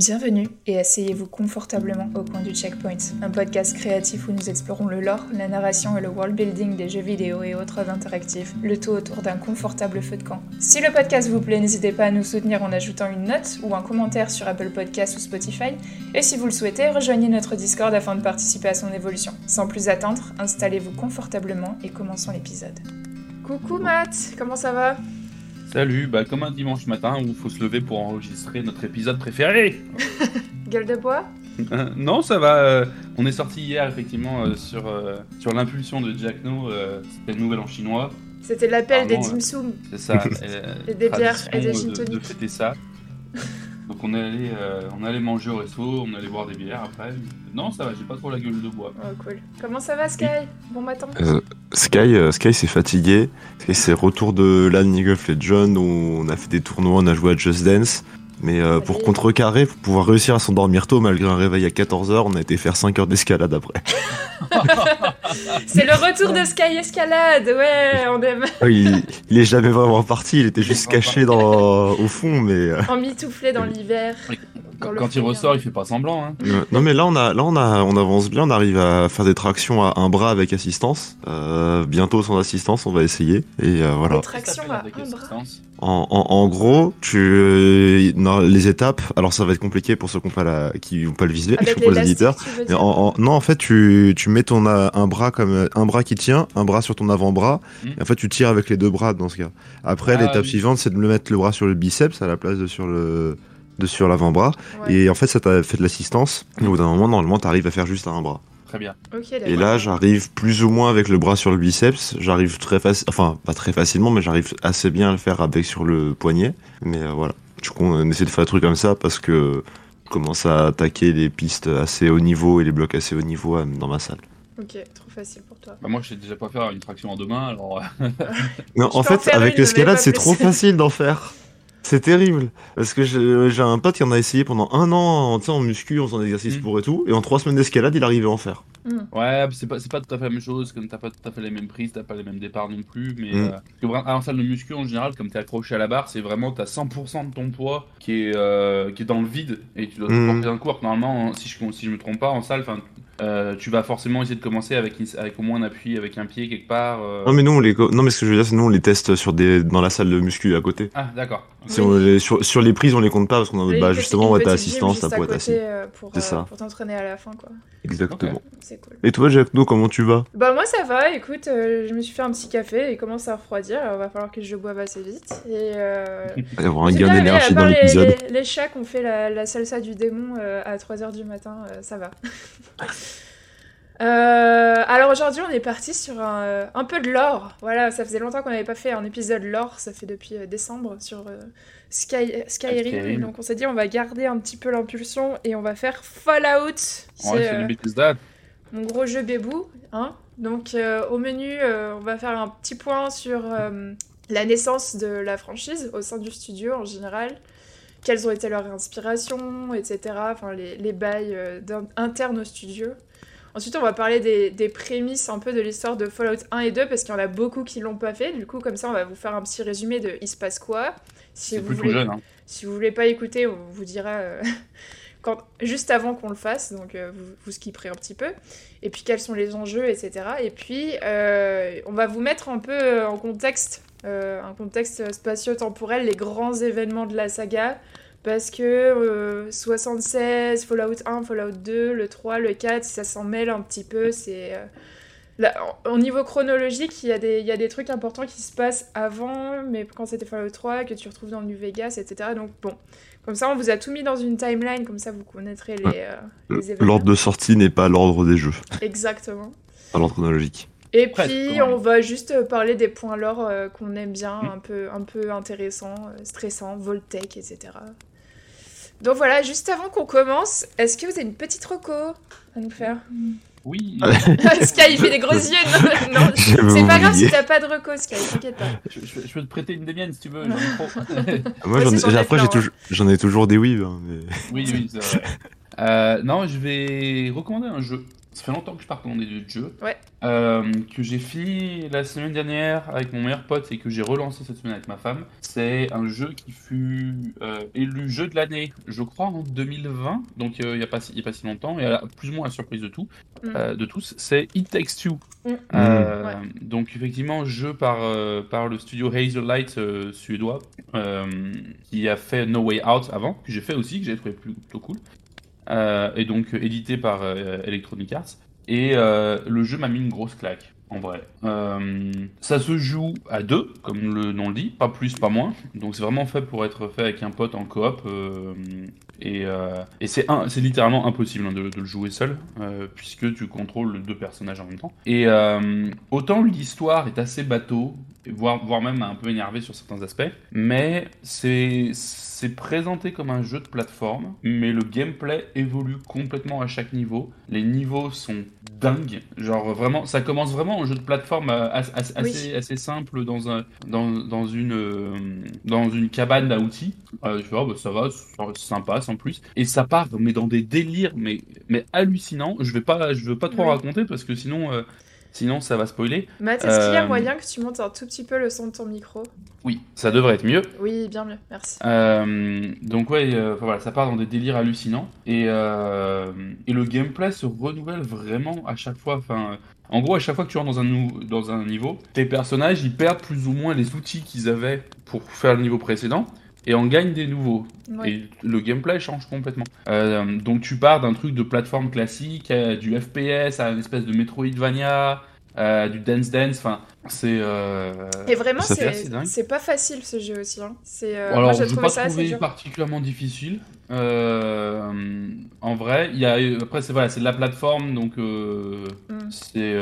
Bienvenue et asseyez-vous confortablement au coin du Checkpoint, un podcast créatif où nous explorons le lore, la narration et le world building des jeux vidéo et autres interactifs, le tout autour d'un confortable feu de camp. Si le podcast vous plaît, n'hésitez pas à nous soutenir en ajoutant une note ou un commentaire sur Apple Podcasts ou Spotify, et si vous le souhaitez, rejoignez notre Discord afin de participer à son évolution. Sans plus attendre, installez-vous confortablement et commençons l'épisode. Coucou Matt, comment ça va? Salut, bah comme un dimanche matin où il faut se lever pour enregistrer notre épisode préféré. Gueule de bois? Euh, non, ça va. euh, on est sorti hier effectivement euh, sur, euh, sur l'impulsion de Jack No, euh, c'était le nouvel en chinois. C'était l'appel des Pardon, dim sum. C'est ça. euh, Et des bières tradition et des de- gin de, de tonic. fêter ça. Donc on est allé, euh, on est allé manger au resto, on est allé boire des bières après. Non, ça va, j'ai pas trop la gueule de bois. Oh cool. Comment ça va Sky Bon matin Euh, Sky, euh, Sky s'est fatigué. Sky, c'est retour de LAN League of Legends où on a fait des tournois, on a joué à Just Dance. Mais euh, pour contrecarrer, pour pouvoir réussir à s'endormir tôt malgré un réveil à 14h, on a été faire 5 heures d'escalade après. C'est le retour de Sky Escalade, ouais, on aime. il, il est jamais vraiment parti, il était juste caché dans, au fond, mais... euh, Emmitouflé dans l'hiver. Quand il ressort, il fait pas semblant. Hein. Euh, non mais là on a là on a on avance bien, on arrive à faire des tractions à un bras avec assistance. Euh, bientôt sans assistance, on va essayer et euh, voilà. Des tractions à Avec un bras. assistance. En, en, en gros, tu euh, non, les étapes. Alors ça va être compliqué pour ceux qui n'ont pas la qui ont pas le visuel, Avec pour les éditeurs. Mais dire en- en- non, en fait, tu, tu mets ton euh, un bras comme un bras qui tient, un bras sur ton avant-bras. Mm. Et en fait, tu tires avec les deux bras dans ce cas. Après, Ah, l'étape oui. suivante, c'est de me mettre le bras sur le biceps à la place de sur le de sur l'avant-bras. Ouais. Et en fait, ça t'a fait de l'assistance. Et au bout d'un moment, normalement, t'arrives à faire juste un bras. Très bien. Et là, j'arrive plus ou moins avec le bras sur le biceps. J'arrive très facile, enfin pas très facilement, mais j'arrive assez bien à le faire avec sur le poignet. Mais euh, voilà, du coup, on essaie de faire des trucs comme ça parce que je commence à attaquer les pistes assez haut niveau et les blocs assez haut niveau euh, dans ma salle. Ok, trop facile pour toi. Bah, moi, je sais déjà pas faire une traction en deux mains, alors. euh, Non, en fait, avec l'escalade, c'est trop facile d'en faire. C'est terrible. Parce que j'ai j'ai un pote qui en a essayé pendant un an sais, en muscu, en faisant des exercices Mm. pour et tout. Et en trois semaines d'escalade, il arrivait à en faire. Ouais, c'est pas, c'est pas tout à fait la même chose, comme t'as pas tout à fait les mêmes prises, t'as pas les mêmes départs non plus, mais Mm. euh, que en salle de muscu en général, comme t'es accroché à la barre, c'est vraiment t'as 100% de ton poids qui est, euh, qui est dans le vide et tu dois te Mm. porter un que Normalement, si je, si je me trompe pas, en salle, enfin, euh, tu vas forcément essayer de commencer avec, avec au moins un appui, avec un pied quelque part. euh. Non, mais nous, on les, non, mais ce que je veux dire, c'est nous, on les teste sur des, dans la salle de muscu à côté. Ah, d'accord. Si Oui. sur, sur les prises, on les compte pas parce qu'on a, Et bah, justement, ouais, gym assistance, juste t'as à pour être côté, assis. euh, Pour, C'est euh, ça. pour t'entraîner à la fin, quoi. Exactement. C'est cool. Et toi, Jacques, comment tu vas? Bah moi ça va, écoute, euh, je me suis fait un petit café et il commence à refroidir, alors va falloir que je boive assez vite. Et euh, Il va y avoir un gain d'énergie dans part les, l'épisode. les, les chats qui ont fait la, la salsa du démon euh, à 3h du matin, euh, ça va. Euh, alors aujourd'hui on est parti sur un, euh, un peu de lore. Voilà, ça faisait longtemps qu'on n'avait pas fait un épisode lore, ça fait depuis euh, décembre sur euh, Sky, Skyrim. Donc on s'est dit on va garder un petit peu l'impulsion et on va faire Fallout. Ouais, C'est, euh, mon gros jeu bébou. Hein Donc au menu, on va faire un petit point sur la naissance de la franchise au sein du studio en général. Quelles ont été leurs inspirations, etc. Enfin, les, les bails euh, internes au studio. Ensuite, on va parler des, des prémices un peu de l'histoire de Fallout 1 et 2 parce qu'il y en a beaucoup qui l'ont pas fait. Du coup, comme ça, on va vous faire un petit résumé de il se passe quoi. Si vous voulez jeune, hein. si vous voulez pas écouter, on vous dira euh, quand, juste avant qu'on le fasse, donc euh, vous, vous skipperez un petit peu. Et puis quels sont les enjeux, etc. Et puis euh, on va vous mettre un peu en contexte, un contexte spatio-temporel, les grands événements de la saga. Parce que euh, 76, Fallout 1, Fallout 2, le 3, le 4, ça s'en mêle un petit peu. C'est euh, là, au niveau chronologique, il y, a des, il y a des trucs importants qui se passent avant, mais quand c'était Fallout 3, que tu retrouves dans le New Vegas, etc. Donc bon, comme ça, on vous a tout mis dans une timeline, comme ça vous connaîtrez les, euh, les événements. L'ordre de sortie n'est pas l'ordre des jeux, Exactement. pas l'ordre chronologique. Et puis, on va juste euh, parler des points lore euh, qu'on aime bien, Mm. un, peu, un peu intéressants, euh, stressants, Voltec, etc. Donc voilà, juste avant qu'on commence, est-ce que vous avez une petite reco à nous faire Oui, Sky, il fait des gros yeux. Non, non, c'est pas grave si t'as pas de reco, Sky, t'inquiète pas. je, je- je peux te prêter une des miennes si tu veux. j'en ai trop. Moi, Ouais, j'en ai- après, toujours- j'en ai toujours des weaves. hein, mais... Oui, oui, c'est vrai. Euh, non, je vais recommander un jeu. Ça fait longtemps que je pas recommandé de jeu. Ouais. Euh, que j'ai fini la semaine dernière avec mon meilleur pote et que j'ai relancé cette semaine avec ma femme. C'est un jeu qui fut euh, élu jeu de l'année, je crois, en 2020. Donc euh, il n'y a, pas si- il y a pas si longtemps. Et à- plus ou moins à surprise de, tout, Mm. euh, de tous, c'est It Takes Two. Mm. Euh, Ouais. Donc effectivement, jeu par, euh, par le studio Hazelight euh, suédois euh, qui a fait No Way Out avant, que j'ai fait aussi, que j'ai trouvé plutôt cool. Euh, et donc euh, édité par euh, Electronic Arts. Et le jeu m'a mis une grosse claque, en vrai. Ça se joue à deux, comme le nom le dit, pas plus, pas moins. Donc c'est vraiment fait pour être fait avec un pote en coop. et c'est littéralement impossible hein, de, de le jouer seul, puisque tu contrôles deux personnages en même temps. Et autant l'histoire est assez bateau, voire, voire même un peu énervé sur certains aspects, mais c'est présenté comme un jeu de plateforme, mais le gameplay évolue complètement à chaque niveau. Les niveaux sont dingues, genre vraiment, ça commence vraiment en jeu de plateforme euh, Oui. assez, assez simple dans, un, dans, dans, une, euh, dans une cabane à outils. Euh, je fais, oh, bah, ça va, c'est sympa sans plus. Et ça part, mais dans des délires, mais, mais hallucinants. Je vais pas, je veux pas trop Oui. raconter parce que sinon, euh, sinon ça va spoiler. Matt, est-ce qu'il y a Euh, moyen que tu montes un tout petit peu le son de ton micro? Oui, ça devrait être mieux. Oui, bien mieux, merci. Euh, donc ouais, euh, voilà, ça part dans des délires hallucinants et, et le gameplay se renouvelle vraiment à chaque fois. Enfin, en gros, à chaque fois que tu rentres dans un, dans un niveau, tes personnages ils perdent plus ou moins les outils qu'ils avaient pour faire le niveau précédent et en gagnent des nouveaux. Ouais. Et le gameplay change complètement. Euh, donc tu pars d'un truc de plateforme classique, du FPS, à une espèce de Metroidvania, du Dance Dance. Enfin, c'est. euh, Et vraiment, assez c'est pas facile ce jeu aussi. Hein. C'est, euh, Alors, moi, je pas ça assez trouvé particulièrement difficile. Euh, en vrai, il y a après c'est voilà, c'est de la plateforme, donc euh, Mm. c'est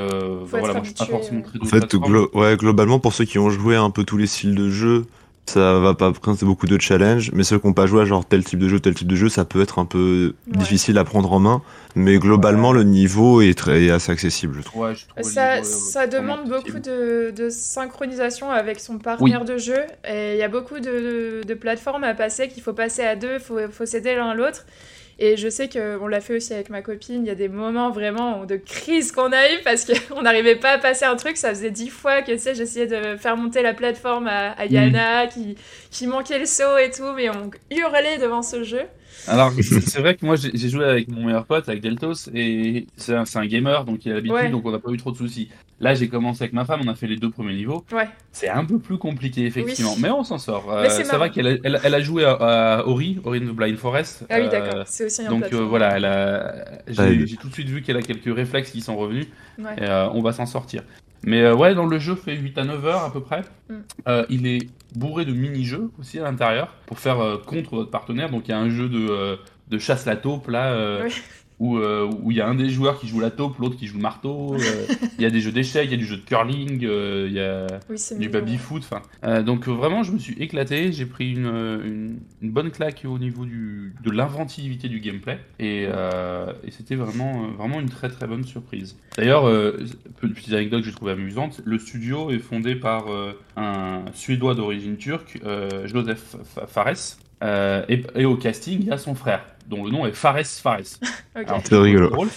voilà, moi je suis pas forcément très En fait, plateforme. glo- ouais, globalement, pour ceux qui ont joué un peu tous les styles de jeu, ça va pas présenter beaucoup de challenges, mais ceux qui n'ont pas joué à genre tel type de jeu, tel type de jeu, ça peut être un peu Ouais. difficile à prendre en main, mais globalement, le niveau est, très, est assez accessible, je trouve. Ouais, je trouve le Ça, niveau, euh, ça demande beaucoup de, de synchronisation avec son partenaire de jeu. Et il y a beaucoup de, de plateformes à passer qu'il faut passer à deux, il faut, faut s'aider l'un l'autre. Et je sais qu'on l'a fait aussi avec ma copine. Il y a des moments vraiment de crise qu'on a eu parce qu'on n'arrivait pas à passer un truc. Ça faisait dix fois que tu sais, j'essayais de faire monter la plateforme à, à Yana, qui, qui manquait le saut et tout. Mais on hurlait devant ce jeu. Alors c'est vrai que moi j'ai joué avec mon meilleur pote, avec Deltos, et c'est un, gamer, donc il a l'habitude, Ouais. donc on n'a pas eu trop de soucis. Là j'ai commencé avec ma femme, on a fait les deux premiers niveaux. Ouais. C'est un peu plus compliqué effectivement, Oui. mais on s'en sort. Euh, ça va qu'elle a, elle, elle a joué à, à Ori, Ori and the Blind Forest. Ah oui, Euh, d'accord. C'est aussi un Donc euh, voilà, elle a... j'ai tout de suite vu qu'elle a quelques réflexes qui sont revenus. Ouais. Et, euh, on va s'en sortir. Mais euh, ouais, dans le jeu fait 8 à 9 heures à peu près. Mm. Euh, il est bourré de mini-jeux aussi à l'intérieur pour faire euh, contre votre partenaire. Donc il y a un jeu de, euh, de chasse la taupe là. euh, Oui. Où euh, où il y a un des joueurs qui joue la taupe, l'autre qui joue le marteau. euh, Il y a des jeux d'échecs, il y a du jeu de curling, euh, il y a Oui, du mignon. baby-foot. Enfin, euh, donc vraiment, je me suis éclaté. J'ai pris une, une, une bonne claque au niveau du, de l'inventivité du gameplay. Et, euh, et c'était vraiment, vraiment une très très bonne surprise. D'ailleurs, euh, pe- petite anecdote que j'ai trouvée amusante, le studio est fondé par euh, un Suédois d'origine turque, euh, Joseph Fa- Fares. Euh, et, et au casting, il y a son frère, dont le nom est Fares Fares. Ok. Alors, C'est rigolo. drôle.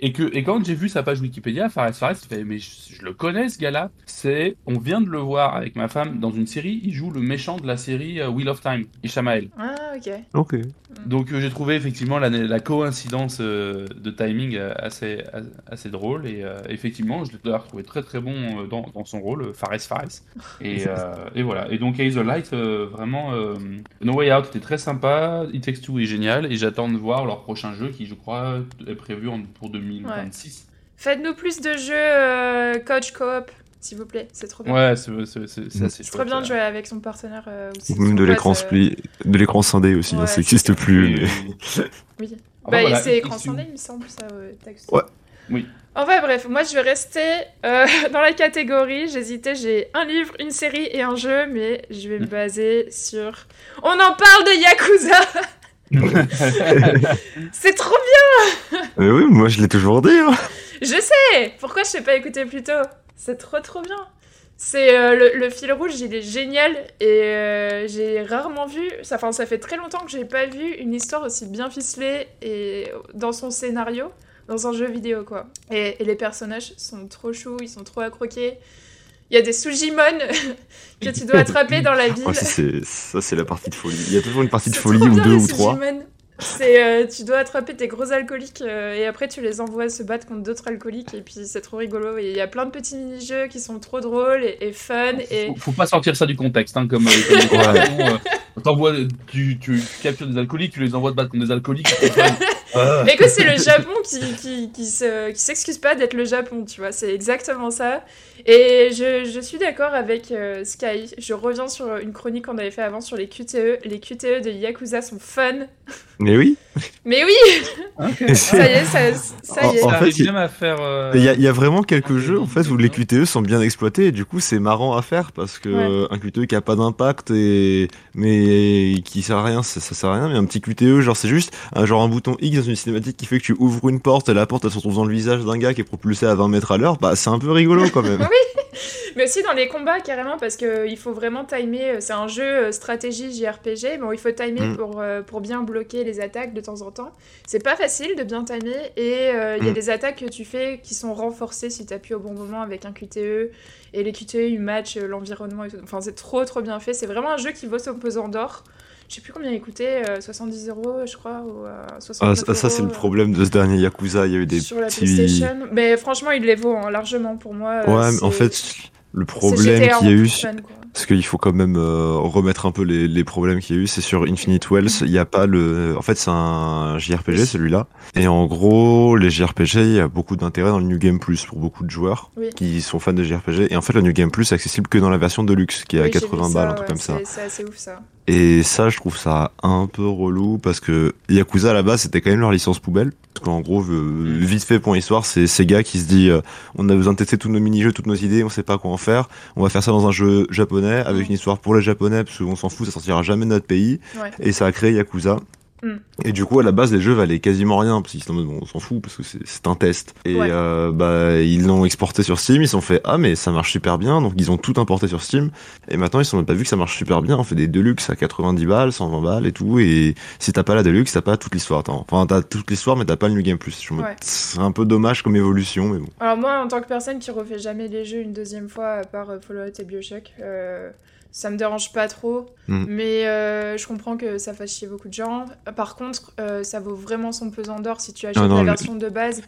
Et, que, et quand j'ai vu sa page Wikipédia, Fares Fares, je fais, mais je, je le connais ce gars-là. C'est, on vient de le voir avec ma femme dans une série. Il joue le méchant de la série euh, Wheel of Time, Ishamael. Ah, ok. Ok. Donc euh, j'ai trouvé effectivement la, la coïncidence euh, de timing assez, assez drôle. Et euh, effectivement, je l'ai d'ailleurs trouvé très très bon euh, dans, dans son rôle, Fares Fares. Et, euh, et voilà. Et donc Hazellight, euh, vraiment, euh, No Way Out était très sympa. It Takes Two est génial. Et j'attends de voir leur prochain jeu qui, je crois, est prévu en- pour 2026. Faites-nous plus de jeux euh, coach coop, s'il vous plaît. C'est trop bien. Ouais, c'est c'est- Mm. assez C'est trop bien de jouer avec son partenaire. euh, ou Ou même de l'écran euh, split, de l'écran scindé aussi, hein, ça n'existe plus. Oui, mais-. Ah, bah, voilà, c'est It écran scindé, il me semble, ça. ouais, texte. Ouais. Oui. Enfin bref, moi je vais rester euh, dans la catégorie. J'hésitais, j'ai un livre, une série et un jeu, mais je vais me Mm. baser sur. On en parle de Yakuza C'est trop bien Mais oui, moi je l'ai toujours dit. hein. Je sais Pourquoi je t'ai pas écouté plus tôt? C'est trop trop bien c'est euh, le, le fil rouge, il est génial et euh, j'ai rarement vu. Ça, enfin, ça fait très longtemps que j'ai pas vu une histoire aussi bien ficelée et dans son scénario. dans un jeu vidéo, quoi. Et, et les personnages sont trop choux, ils sont trop à croquer. Il y a des Sujimon que tu dois attraper dans la ville. Oh, ça, c'est- la partie de folie. Il y a toujours une partie de folie ou deux ou trois. C'est, euh, tu dois attraper tes gros alcooliques euh, et après tu les envoies se battre contre d'autres alcooliques et puis c'est trop rigolo il y a plein de petits mini-jeux qui sont trop drôles et, et fun et Faut, faut pas sortir ça du contexte, hein, comme. euh, comme euh, t'envoies- tu, tu, tu captures des alcooliques, tu les envoies te battre contre des alcooliques. Mais écoute, c'est le Japon qui, qui, qui se- qui s'excuse pas d'être le Japon, tu vois, c'est exactement ça. Et je, je suis d'accord avec euh, Sky. Je reviens sur une chronique qu'on avait fait avant sur les QTE. Les QTE de Yakuza sont fun. Mais oui. Mais oui, ça y est, ça, ça y est. En fait, arrive il- jamais à faire. euh, Il y, a, il y a vraiment quelques jeux en fait où les QTE sont bien exploités et du coup c'est marrant à faire parce que Ouais. un QTE qui a pas d'impact et mais qui sert à rien ça, ça sert à rien mais un petit QTE genre c'est juste un genre un bouton X dans une cinématique qui fait que tu ouvres une porte et la porte elle se retrouve dans le visage d'un gars qui est propulsé à 20 mètres à l'heure bah c'est un peu rigolo quand même. Mais aussi dans les combats, carrément, parce qu'il faut vraiment timer. euh, C'est un jeu euh, stratégie JRPG. Bon, il faut timer Mm. pour, euh, pour bien bloquer les attaques de temps en temps. C'est pas facile de bien timer. Et euh, il y a Mm. des attaques que tu fais qui sont renforcées si tu appuies au bon moment avec un QTE. Et les QTE, ils matchent euh, l'environnement et tout. Enfin, c'est trop, trop bien fait. C'est vraiment un jeu qui vaut son pesant d'or. Je sais plus combien il coûtait, euh, 70 euros, je crois, ou euh, Ah, 69 ça ça, c'est le euh, problème de ce dernier Yakuza il y a eu des sur la petits PlayStation. Mais franchement, il les vaut hein, largement pour moi. euh, ouais mais en fait le problème qu'il y a eu fun. Parce qu'il faut quand même euh, remettre un peu les, les problèmes qu'il y a eu. C'est sur Infinite Wells, il n'y a pas le. En fait, c'est un JRPG celui-là. Et en gros, les JRPG, il y a beaucoup d'intérêt dans le New Game Plus pour beaucoup de joueurs Oui. qui sont fans de JRPG. Et en fait, le New Game Plus est accessible que dans la version Deluxe, qui est à Oui, j'ai vu 80 ça, balles, un ouais, truc comme ça. C'est assez ouf ça. Et ça, je trouve ça un peu relou parce que Yakuza à la base, c'était quand même leur licence poubelle. Parce qu'en gros, euh, vite fait pour l'histoire, c'est Sega qui se dit euh, on a besoin de tester tous nos mini-jeux, toutes nos idées, on sait pas quoi en faire. On va faire ça dans un jeu japonais avec Mm. une histoire pour les japonais parce qu'on s'en fout, ça sortira jamais de notre pays. Ouais. Et ça a créé Yakuza. Mm. Et du coup, à la base, les jeux valaient quasiment rien parce qu'ils sont en mode, bon, on s'en fout parce que c'est- un test. Et Ouais. euh, bah, ils l'ont exporté sur Steam, ils se sont fait ah mais ça marche super bien, donc ils ont tout importé sur Steam. Et maintenant, ils se sont pas vu que ça marche super bien. On fait des Deluxe à 90 balles, 120 balles et tout. Et si t'as pas la Deluxe, t'as pas toute l'histoire. Enfin, t'as toute l'histoire, mais t'as pas le New Game Plus. Ouais. C'est un peu dommage comme évolution, mais bon. Alors moi, en tant que personne qui refait jamais les jeux une deuxième fois, à part euh, Fallout et Bioshock, euh, ça me dérange pas trop. Mm. Mais euh, je comprends que ça fasse chier beaucoup de gens. Par contre, euh, ça vaut vraiment son pesant d'or si tu achètes Ah non, la version de base.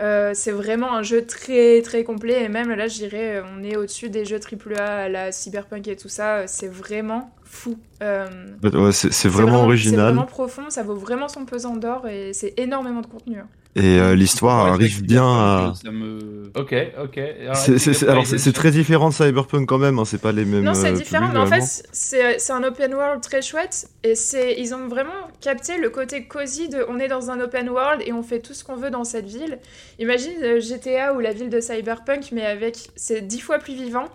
Euh, c'est vraiment un jeu très très complet et même là je dirais on est au-dessus des jeux AAA à la Cyberpunk et tout ça c'est vraiment fou Ouais, c'est c'est c'est vraiment C'est original. vraiment profond, ça vaut vraiment son pesant d'or et c'est énormément de contenu. hein. Et euh, l'histoire Ouais, arrive c'est- bien à. Ça me. Ok, ok. Alors c'est très différent de Cyberpunk quand même, hein, c'est pas les mêmes. Non, c'est euh, différent, mais en fait, vraiment. c'est un open world très chouette. Et c'est ils ont vraiment capté le côté cosy de on est dans un open world et on fait tout ce qu'on veut dans cette ville. Imagine euh, GTA ou la ville de Cyberpunk, mais avec. C'est dix fois plus vivant.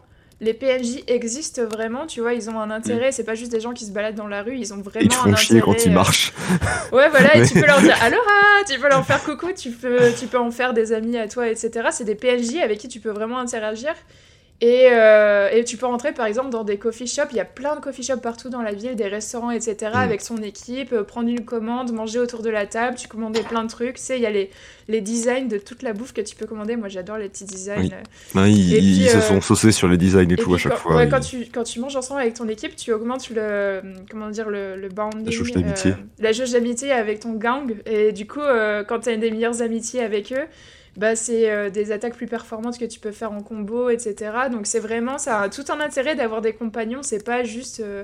Les PNJ existent vraiment, tu vois, ils ont un intérêt. C'est pas juste des gens qui se baladent dans la rue, ils ont vraiment Ils te un font chier quand ils euh, marchent. Ouais, voilà, et tu peux leur dire Aloha, tu peux leur faire coucou, tu peux, tu peux en faire des amis à toi, etc. C'est des PNJ avec qui tu peux vraiment interagir. Et, euh, et tu peux rentrer par exemple dans des coffee shops, il y a plein de coffee shops partout dans la ville, des restaurants, etc. Mm. avec son équipe, euh, prendre une commande, manger autour de la table, tu commandes plein de trucs. Tu sais, il y a les, les designs de toute la bouffe que tu peux commander. Moi j'adore les petits designs. Oui. Non, ils Et puis, ils se euh, sont saucés sur les designs et, et tout puis à chaque quand, fois. ouais, ils- quand, tu, quand tu manges ensemble avec ton équipe, tu augmentes le, comment dire, le, le bounding, La jauge d'amitié. la jauge d'amitié avec ton gang. Et du coup, quand tu as des meilleures amitiés avec eux, bah, c'est euh, des attaques plus performantes que tu peux faire en combo, etc. Donc c'est vraiment, ça a tout un intérêt d'avoir des compagnons. C'est pas juste euh,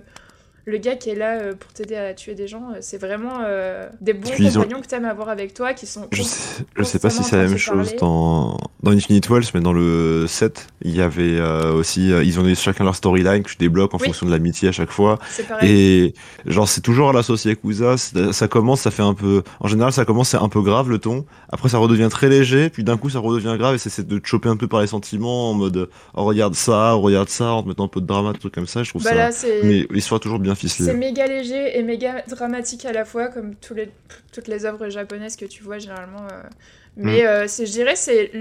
le gars qui est là euh, pour t'aider à tuer des gens. C'est vraiment euh, des bons Puis ils ont- compagnons que t'aimes avoir avec toi, qui sont... Je sais, je sais pas si c'est la même chose parler. dans, dans Infinite Wells, mais dans le 7, il y avait euh, aussi, euh, ils ont eu chacun leur storyline que tu débloques en Oui. fonction de l'amitié à chaque fois. C'est pareil. Et genre, c'est toujours à la sauce Yakuza, ça commence, ça fait un peu, en général, ça commence, c'est un peu grave le ton. Après, ça redevient très léger, puis d'un coup, ça redevient grave et c'est de te choper un peu par les sentiments en mode, oh, regarde ça, oh, regarde ça, en te mettant un peu de drama, des trucs comme ça, je trouve Bah ça. là. Mais l'histoire toujours bien C'est méga léger et méga dramatique à la fois, comme tous les, toutes les œuvres japonaises que tu vois généralement. euh. Mais euh, c'est, je dirais c'est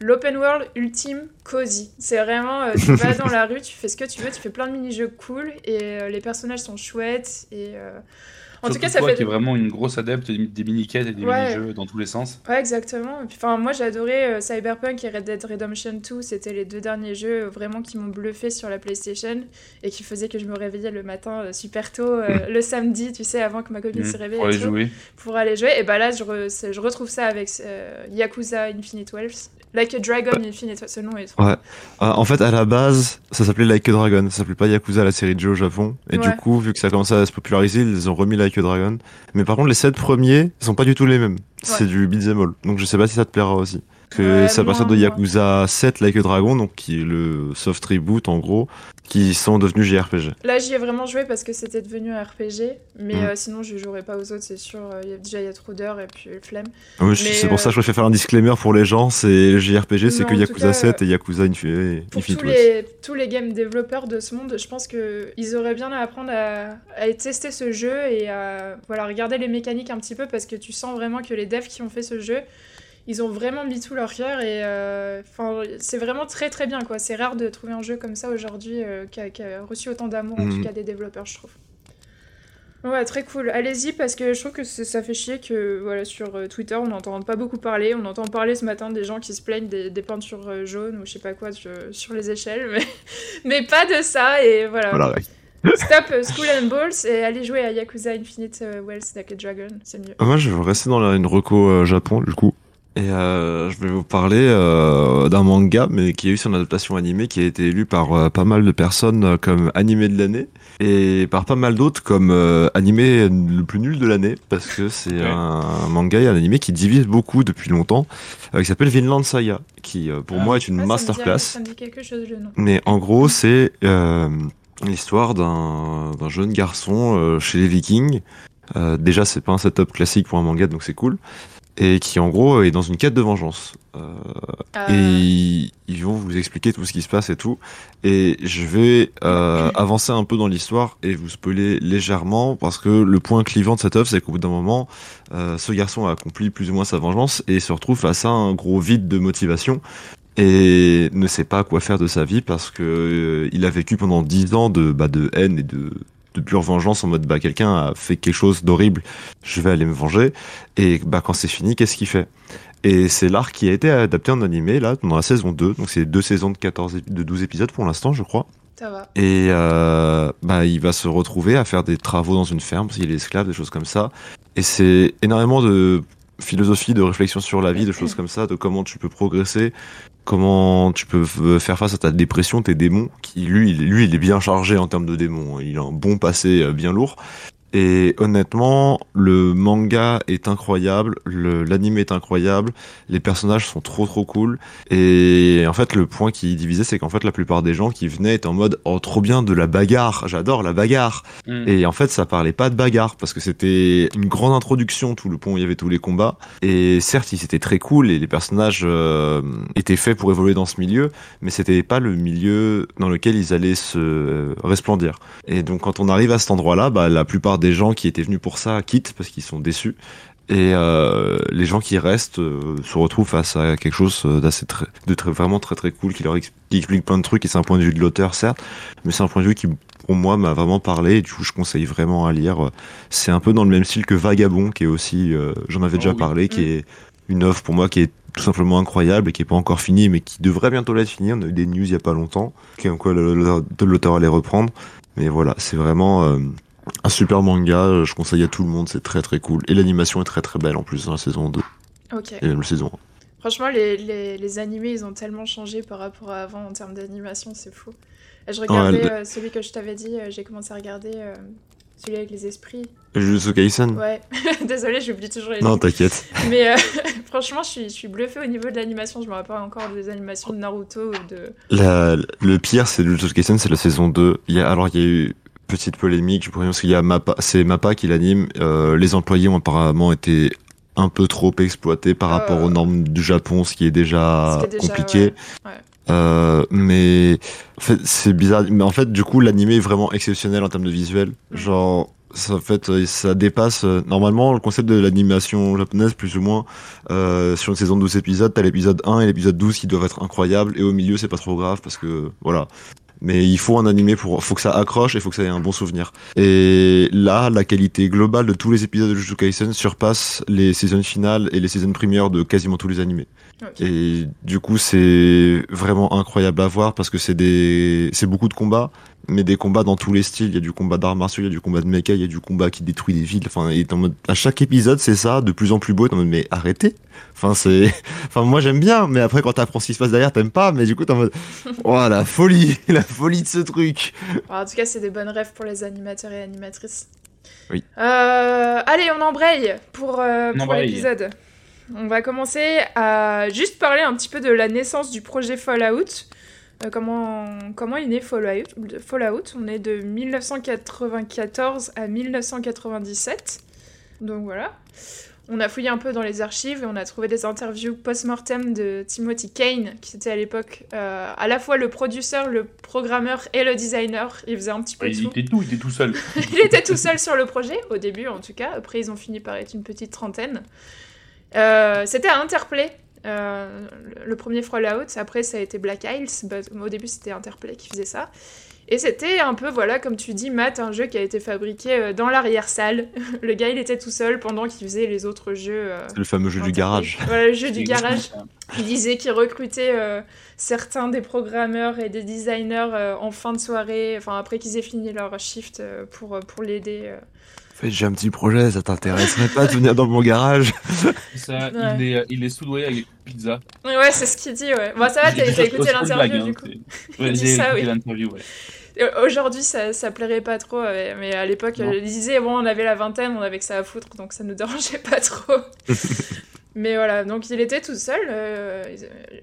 l'open world ultime cozy. C'est vraiment, euh, tu vas dans la rue, tu fais ce que tu veux, tu fais plein de mini-jeux cool et euh, les personnages sont chouettes. Et En tout cas, ça toi fait qui est vraiment une grosse adepte des mini-quêtes et des Ouais. mini-jeux dans tous les sens. Ouais, exactement. Enfin, moi, j'ai adoré euh, Cyberpunk et Red Dead Redemption 2. C'était les deux derniers jeux euh, vraiment qui m'ont bluffé sur la PlayStation et qui faisaient que je me réveillais le matin euh, super tôt, euh, le samedi, tu sais, avant que ma copine Mhm, se réveille. Pour aller jouer. pour aller jouer. Et bah là, je, re- c'est- je retrouve ça avec euh, Yakuza Infinite Wells. Like a Dragon Infinite ce nom est trop. Ouais. Euh, en fait, à la base, ça s'appelait Like a Dragon. Ça s'appelait pas Yakuza, la série de jeux au Japon. Et du coup, vu que ça a commencé à se populariser, ils ont remis Like a Dragon. Mais par contre, les sept premiers ils sont pas du tout les mêmes. C'est du beat'em all. Donc je sais pas si ça te plaira aussi. Que Ouais, c'est à partir de Yakuza 7 Like a Dragon, donc qui est le soft reboot en gros, qui sont devenus JRPG. Là, j'y ai vraiment joué parce que c'était devenu un RPG. Mais Mhm. euh, sinon, je jouerai pas aux autres, c'est sûr. Euh, il y a- déjà, il y a trop d'heures et puis flemme. Oui, Mais, c'est pour ça euh, que je préfère faire un disclaimer pour les gens. C'est JRPG, c'est que Yakuza cas, 7 et Yakuza Pour Infinite tous les, tous les game développeurs de ce monde, je pense qu'ils auraient bien à apprendre à, à tester ce jeu et à voilà, regarder les mécaniques un petit peu parce que tu sens vraiment que les devs qui ont fait ce jeu, ils ont vraiment mis tout leur cœur et euh, enfin, c'est vraiment très très bien. quoi. C'est rare de trouver un jeu comme ça aujourd'hui euh, qui, a, qui a reçu autant d'amour, en Mhm. tout cas des développeurs, je trouve. Ouais, très cool. Allez-y parce que je trouve que ça fait chier que voilà sur euh, Twitter on n'entend pas beaucoup parler. On entend parler ce matin des gens qui se plaignent des, des peintures jaunes ou je sais pas quoi sur, sur les échelles, mais, mais pas de ça. Et voilà. Voilà, ouais. Stop School and Balls et allez jouer à Yakuza Infinite Wells a Dragon, c'est mieux. Moi, je vais rester dans la, une reco euh, Japon, du coup. Et euh, je vais vous parler euh, d'un manga, mais qui a eu son adaptation animée, qui a été élu par euh, pas mal de personnes euh, comme animé de l'année, et par pas mal d'autres comme euh, animé le plus nul de l'année, parce que c'est Ouais. un, manga et un animé qui divise beaucoup depuis longtemps, euh, qui s'appelle Vinland Saga, qui euh, pour Ah. moi est une Ouais, ça me dit- masterclass. Ça me dit quelque chose le nom. Mais en gros, c'est euh, l'histoire d'un d'un jeune garçon euh, chez les Vikings. Euh, déjà, c'est pas un setup classique pour un manga, donc c'est cool. Et qui, en gros, est dans une quête de vengeance. Euh, Ah, et ils, vont vous expliquer tout ce qui se passe et tout. Et je vais euh, avancer un peu dans l'histoire et vous spoiler légèrement parce que le point clivant de cette œuvre, c'est qu'au bout d'un moment, euh, ce garçon a accompli plus ou moins sa vengeance et se retrouve face à un gros vide de motivation et ne sait pas quoi faire de sa vie parce que euh, il a vécu pendant dix ans de, bah, de haine et de, de pure vengeance en mode bah quelqu'un a fait quelque chose d'horrible, je vais aller me venger et bah quand c'est fini, qu'est-ce qu'il fait? Et c'est l'arc qui a été adapté en animé là dans la saison 2. Donc c'est deux saisons de 14 épi- de 12 épisodes pour l'instant, je crois. ça va. Et euh, bah il va se retrouver à faire des travaux dans une ferme parce qu'il est esclave, des choses comme ça. Et c'est énormément de philosophie, de réflexion sur la vie, de choses comme ça, de comment tu peux progresser, comment tu peux euh, faire face à ta dépression, tes démons, qui lui, lui, il est bien chargé en termes de démons. Il a un bon passé euh, bien lourd. Et honnêtement, le manga est incroyable, le- l'anime est incroyable, les personnages sont trop trop cool. Et en fait, le point qui divisait, c'est qu'en fait, la plupart des gens qui venaient étaient en mode oh trop bien de la bagarre, j'adore la bagarre. Mm. Et en fait, ça parlait pas de bagarre parce que c'était une grande introduction, tout le pont, où il y avait tous les combats. Et certes, ils étaient très cool et les personnages euh, étaient faits pour évoluer dans ce milieu, mais c'était pas le milieu dans lequel ils allaient se euh, resplendir. Et donc, quand on arrive à cet endroit-là, bah, la plupart des gens qui étaient venus pour ça quittent parce qu'ils sont déçus. Et euh, les gens qui restent euh, se retrouvent face à quelque chose d'assez très, de très, vraiment très très cool qui leur qui explique plein de trucs. Et c'est un point de vue de l'auteur, certes, mais c'est un point de vue qui, pour moi, m'a vraiment parlé. Et du coup, je conseille vraiment à lire. C'est un peu dans le même style que Vagabond, qui est aussi, euh, j'en avais Oh déjà oui. parlé, qui Mm. est une œuvre pour moi qui est tout simplement incroyable et qui est pas encore finie, mais qui devrait bientôt l'être finie. On a eu des news il y a pas longtemps, comme quoi l'auteur allait reprendre. Mais voilà, c'est vraiment euh, un super manga. euh, Je conseille à tout le monde. C'est très très cool. Et l'animation est très très belle en plus dans la saison 2 Ok. et même la saison 1. Franchement, les, les, les animés, ils ont tellement changé par rapport à avant en termes d'animation, c'est fou. Et je regardais euh, celui que je t'avais dit, euh, j'ai commencé à regarder euh, celui avec les esprits. Jujutsu Kaisen Ouais, désolé, j'oublie toujours les Non, t'inquiète. Mais euh, franchement, je suis, je suis bluffée au niveau de l'animation. Je me rappelle encore des animations de Naruto ou de. La- le pire, c'est Jujutsu Kaisen, c'est la saison 2. Il y a, alors, il y a eu petite polémique, je pourrais dire, parce qu'il y a Mappa, c'est Mappa qui l'anime. Euh, les employés ont apparemment été un peu trop exploités par Euh. rapport aux normes du Japon, ce qui est déjà compliqué. ouais, ouais. Euh, mais en fait, c'est bizarre. Mais en fait, du coup, l'animé est vraiment exceptionnel en termes de visuel. Genre, ça, en fait, euh, ça dépasse. euh, Normalement, le concept de l'animation japonaise, plus ou moins, euh, sur une saison de 12 épisodes, t'as l'épisode 1 et l'épisode 12 qui doivent être incroyables. Et au milieu, c'est pas trop grave parce que, voilà. Mais il faut un animé pour, faut que ça accroche et faut que ça ait un bon souvenir. Et là, la qualité globale de tous les épisodes de Jujutsu Kaisen surpasse les saisons finales et les saisons premières de quasiment tous les animés. Et du coup, c'est vraiment incroyable à voir parce que c'est des, c'est beaucoup de combats, mais des combats dans tous les styles. Il y a du combat d'arts martiaux, il y a du combat de mecha, il y a du combat qui détruit des villes. Enfin, et t'es en mode, à chaque épisode, c'est ça, de plus en plus beau. En mode, mais arrêtez. Enfin, c'est, enfin, moi j'aime bien, mais après quand t'apprends ce qui se passe derrière, t'aimes pas. Mais du coup, t'es en mode, oh la folie, la folie de ce truc. Bon, en tout cas, c'est des bonnes rêves pour les animateurs et animatrices. Oui. Euh, allez, on embraye pour, euh, pour embraye. l'épisode. On va commencer à juste parler un petit peu de la naissance du projet Fallout. Euh, comment, comment est né Fallout, Fallout? On est de 1994 à 1997. Donc voilà. On a fouillé un peu dans les archives et on a trouvé des interviews post-mortem de Timothy Kane, qui était à l'époque euh, à la fois le producteur, le programmeur et le designer. Il faisait un petit peu Il tout. était tout, il était tout seul. Il était tout seul sur le projet, au début en tout cas. Après, ils ont fini par être une petite trentaine. Euh, C'était à Interplay, euh, le- premier Fallout. Après, ça a été Black Isles. but- au début, c'était Interplay qui faisait ça. Et c'était un peu, voilà, comme tu dis, Matt, un jeu qui a été fabriqué euh, dans l'arrière-salle. Le gars, il était tout seul pendant qu'il faisait les autres jeux. euh, C'est le fameux jeu du garage. Voilà, le jeu du garage. Il disait qu'il recrutait euh, certains des programmeurs et des designers euh, en fin de soirée, enfin après qu'ils aient fini leur shift euh, pour, pour l'aider. Euh. En fait, j'ai un petit projet, ça t'intéresserait pas de venir dans mon garage Ça, Ouais. il, est, euh, il est soudoyé avec pizza. Ouais, c'est ce qu'il dit, ouais. Bon, ça va, t'as écouté l'interview du coup. Ouais, dit J'ai ça, écouté oui. l'interview, ouais. Et Aujourd'hui, ça, ça plairait pas trop, mais à l'époque, euh, il disait, bon, on avait la vingtaine, on avait que ça à foutre, donc ça nous dérangeait pas trop. mais voilà, donc il était tout seul, euh,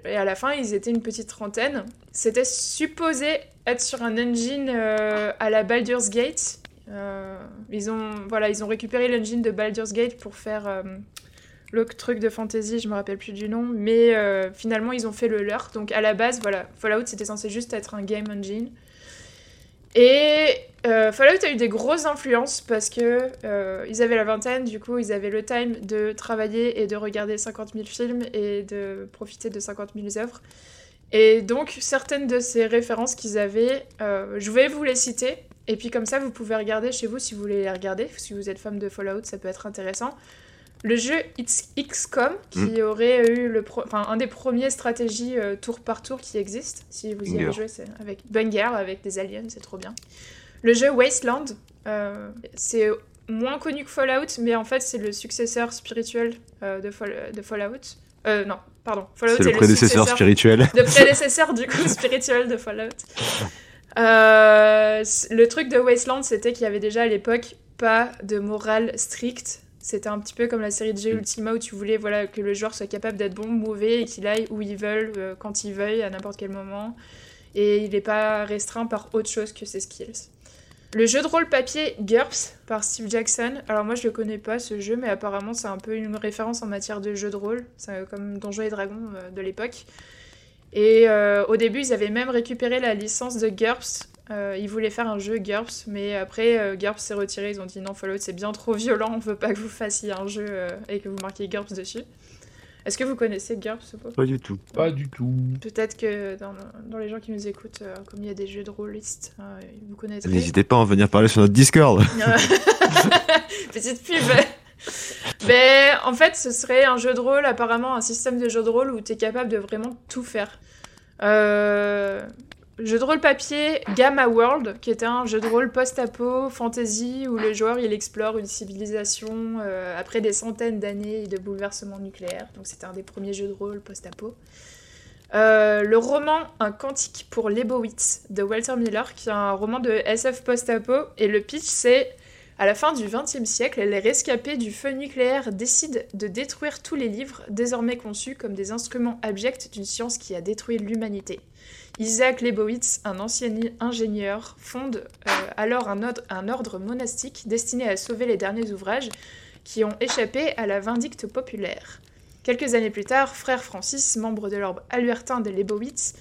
et à la fin, ils étaient une petite trentaine. C'était supposé être sur un engine euh, à la Baldur's Gate. Euh, ils, ont, voilà, ils ont récupéré l'engine de Baldur's Gate pour faire euh, le truc de fantasy, je me rappelle plus du nom, mais euh, finalement ils ont fait le leur. Donc à la base, voilà, Fallout c'était censé juste être un game engine. Et Fallout a eu des grosses influences parce que ils avaient la vingtaine, du coup ils avaient le time de travailler et de regarder 50 000 films et de profiter de 50 000 œuvres. Et donc certaines de ces références qu'ils avaient, je vais vous les citer. Et puis comme ça, vous pouvez regarder chez vous si vous voulez les regarder. Si vous êtes fan de Fallout, ça peut être intéressant. Le jeu X- XCOM, qui aurait eu le enfin, un des premiers stratégies euh, tour par tour qui existent. Si vous y avez Banger. joué, c'est avec Bunger, avec des aliens, c'est trop bien. Le jeu Wasteland, euh, c'est moins connu que Fallout, mais en fait c'est le successeur spirituel euh, de, Fall- de Fallout. Euh, non, pardon. Fallout C'est le prédécesseur successeur- spirituel. de prédécesseur du coup spirituel de Fallout. Euh, le truc de Wasteland, c'était qu'il y avait déjà à l'époque pas de morale stricte. C'était un petit peu comme la série de G Mm. Ultima où tu voulais voilà, que le joueur soit capable d'être bon, mauvais et qu'il aille où il veut, euh, quand il veuille, à n'importe quel moment. Et il n'est pas restreint par autre chose que ses skills. Le jeu de rôle papier GURPS par Steve Jackson. Alors moi je le connais pas ce jeu, mais apparemment c'est un peu une référence en matière de jeu de rôle. C'est comme Donjons et Dragons euh, de l'époque. Et euh, au début, ils avaient même récupéré la licence de GURPS. Euh, ils voulaient faire un jeu GURPS, mais après, euh, GURPS s'est retiré. Ils ont dit non, Fallout, c'est bien trop violent, on veut pas que vous fassissiez un jeu euh, et que vous marquiez GURPS dessus. Est-ce que vous connaissez GURPS ou pas? Pas du tout. Pas du tout. Peut-être que dans, dans les gens qui nous écoutent, euh, comme il y a des jeux de rôlistes, euh, vous connaîtrez. N'hésitez pas à en venir parler sur notre Discord. Petite pub. Mais en fait, ce serait un jeu de rôle, apparemment un système de jeu de rôle où tu es capable de vraiment tout faire. Euh, Jeu de rôle papier Gamma World, qui était un jeu de rôle post-apo, fantasy, où le joueur il explore une civilisation euh, après des centaines d'années de bouleversements nucléaires. Donc c'était un des premiers jeux de rôle post-apo. Euh, le roman Un cantique pour Lebowitz de Walter Miller, qui est un roman de SF post-apo. Et le pitch, c'est à la fin du XXe siècle, les rescapés du feu nucléaire décident de détruire tous les livres, désormais conçus comme des instruments abjects d'une science qui a détruit l'humanité. Isaac Lebowitz, un ancien ingénieur, fonde euh, alors un ordre, monastique destiné à sauver les derniers ouvrages qui ont échappé à la vindicte populaire. Quelques années plus tard, frère Francis, membre de l'ordre albertain des Lebowitz,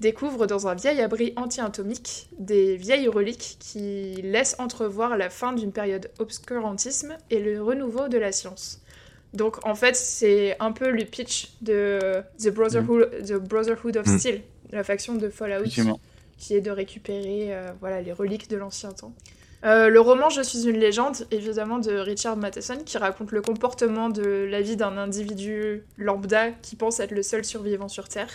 découvre dans un vieil abri anti-atomique des vieilles reliques qui laissent entrevoir la fin d'une période obscurantisme et le renouveau de la science. Donc en fait, c'est un peu le pitch de The Brotherhood, The Brotherhood of Mm. Steel, la faction de Fallout, qui est de récupérer voilà, les reliques de l'ancien temps. le roman Je suis une légende, évidemment de Richard Matheson, qui raconte le comportement de la vie d'un individu lambda qui pense être le seul survivant sur Terre.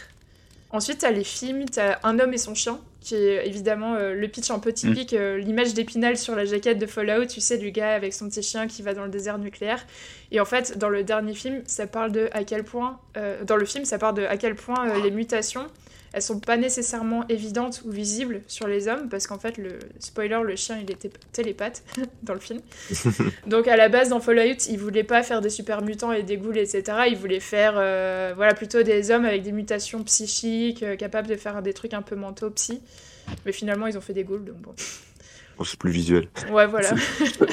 Ensuite, t'as les films, t'as Un homme et son chien, qui est évidemment euh, le pitch un peu typique, mm. euh, l'image d'Épinal sur la jaquette de Fallout, tu sais, du gars avec son petit chien qui va dans le désert nucléaire. Et en fait, dans le dernier film, ça parle de à quel point, euh, dans le film, ça parle de à quel point les mutations elles sont pas nécessairement évidentes ou visibles sur les hommes parce qu'en fait le spoiler le chien il était télépathe dans le film. Donc à la base dans Fallout il voulait pas faire des super mutants et des ghouls etc il voulait faire euh, voilà plutôt des hommes avec des mutations psychiques euh, capables de faire des trucs un peu mentaux psy. Mais finalement ils ont fait des ghouls donc bon. C'est plus visuel. Ouais voilà.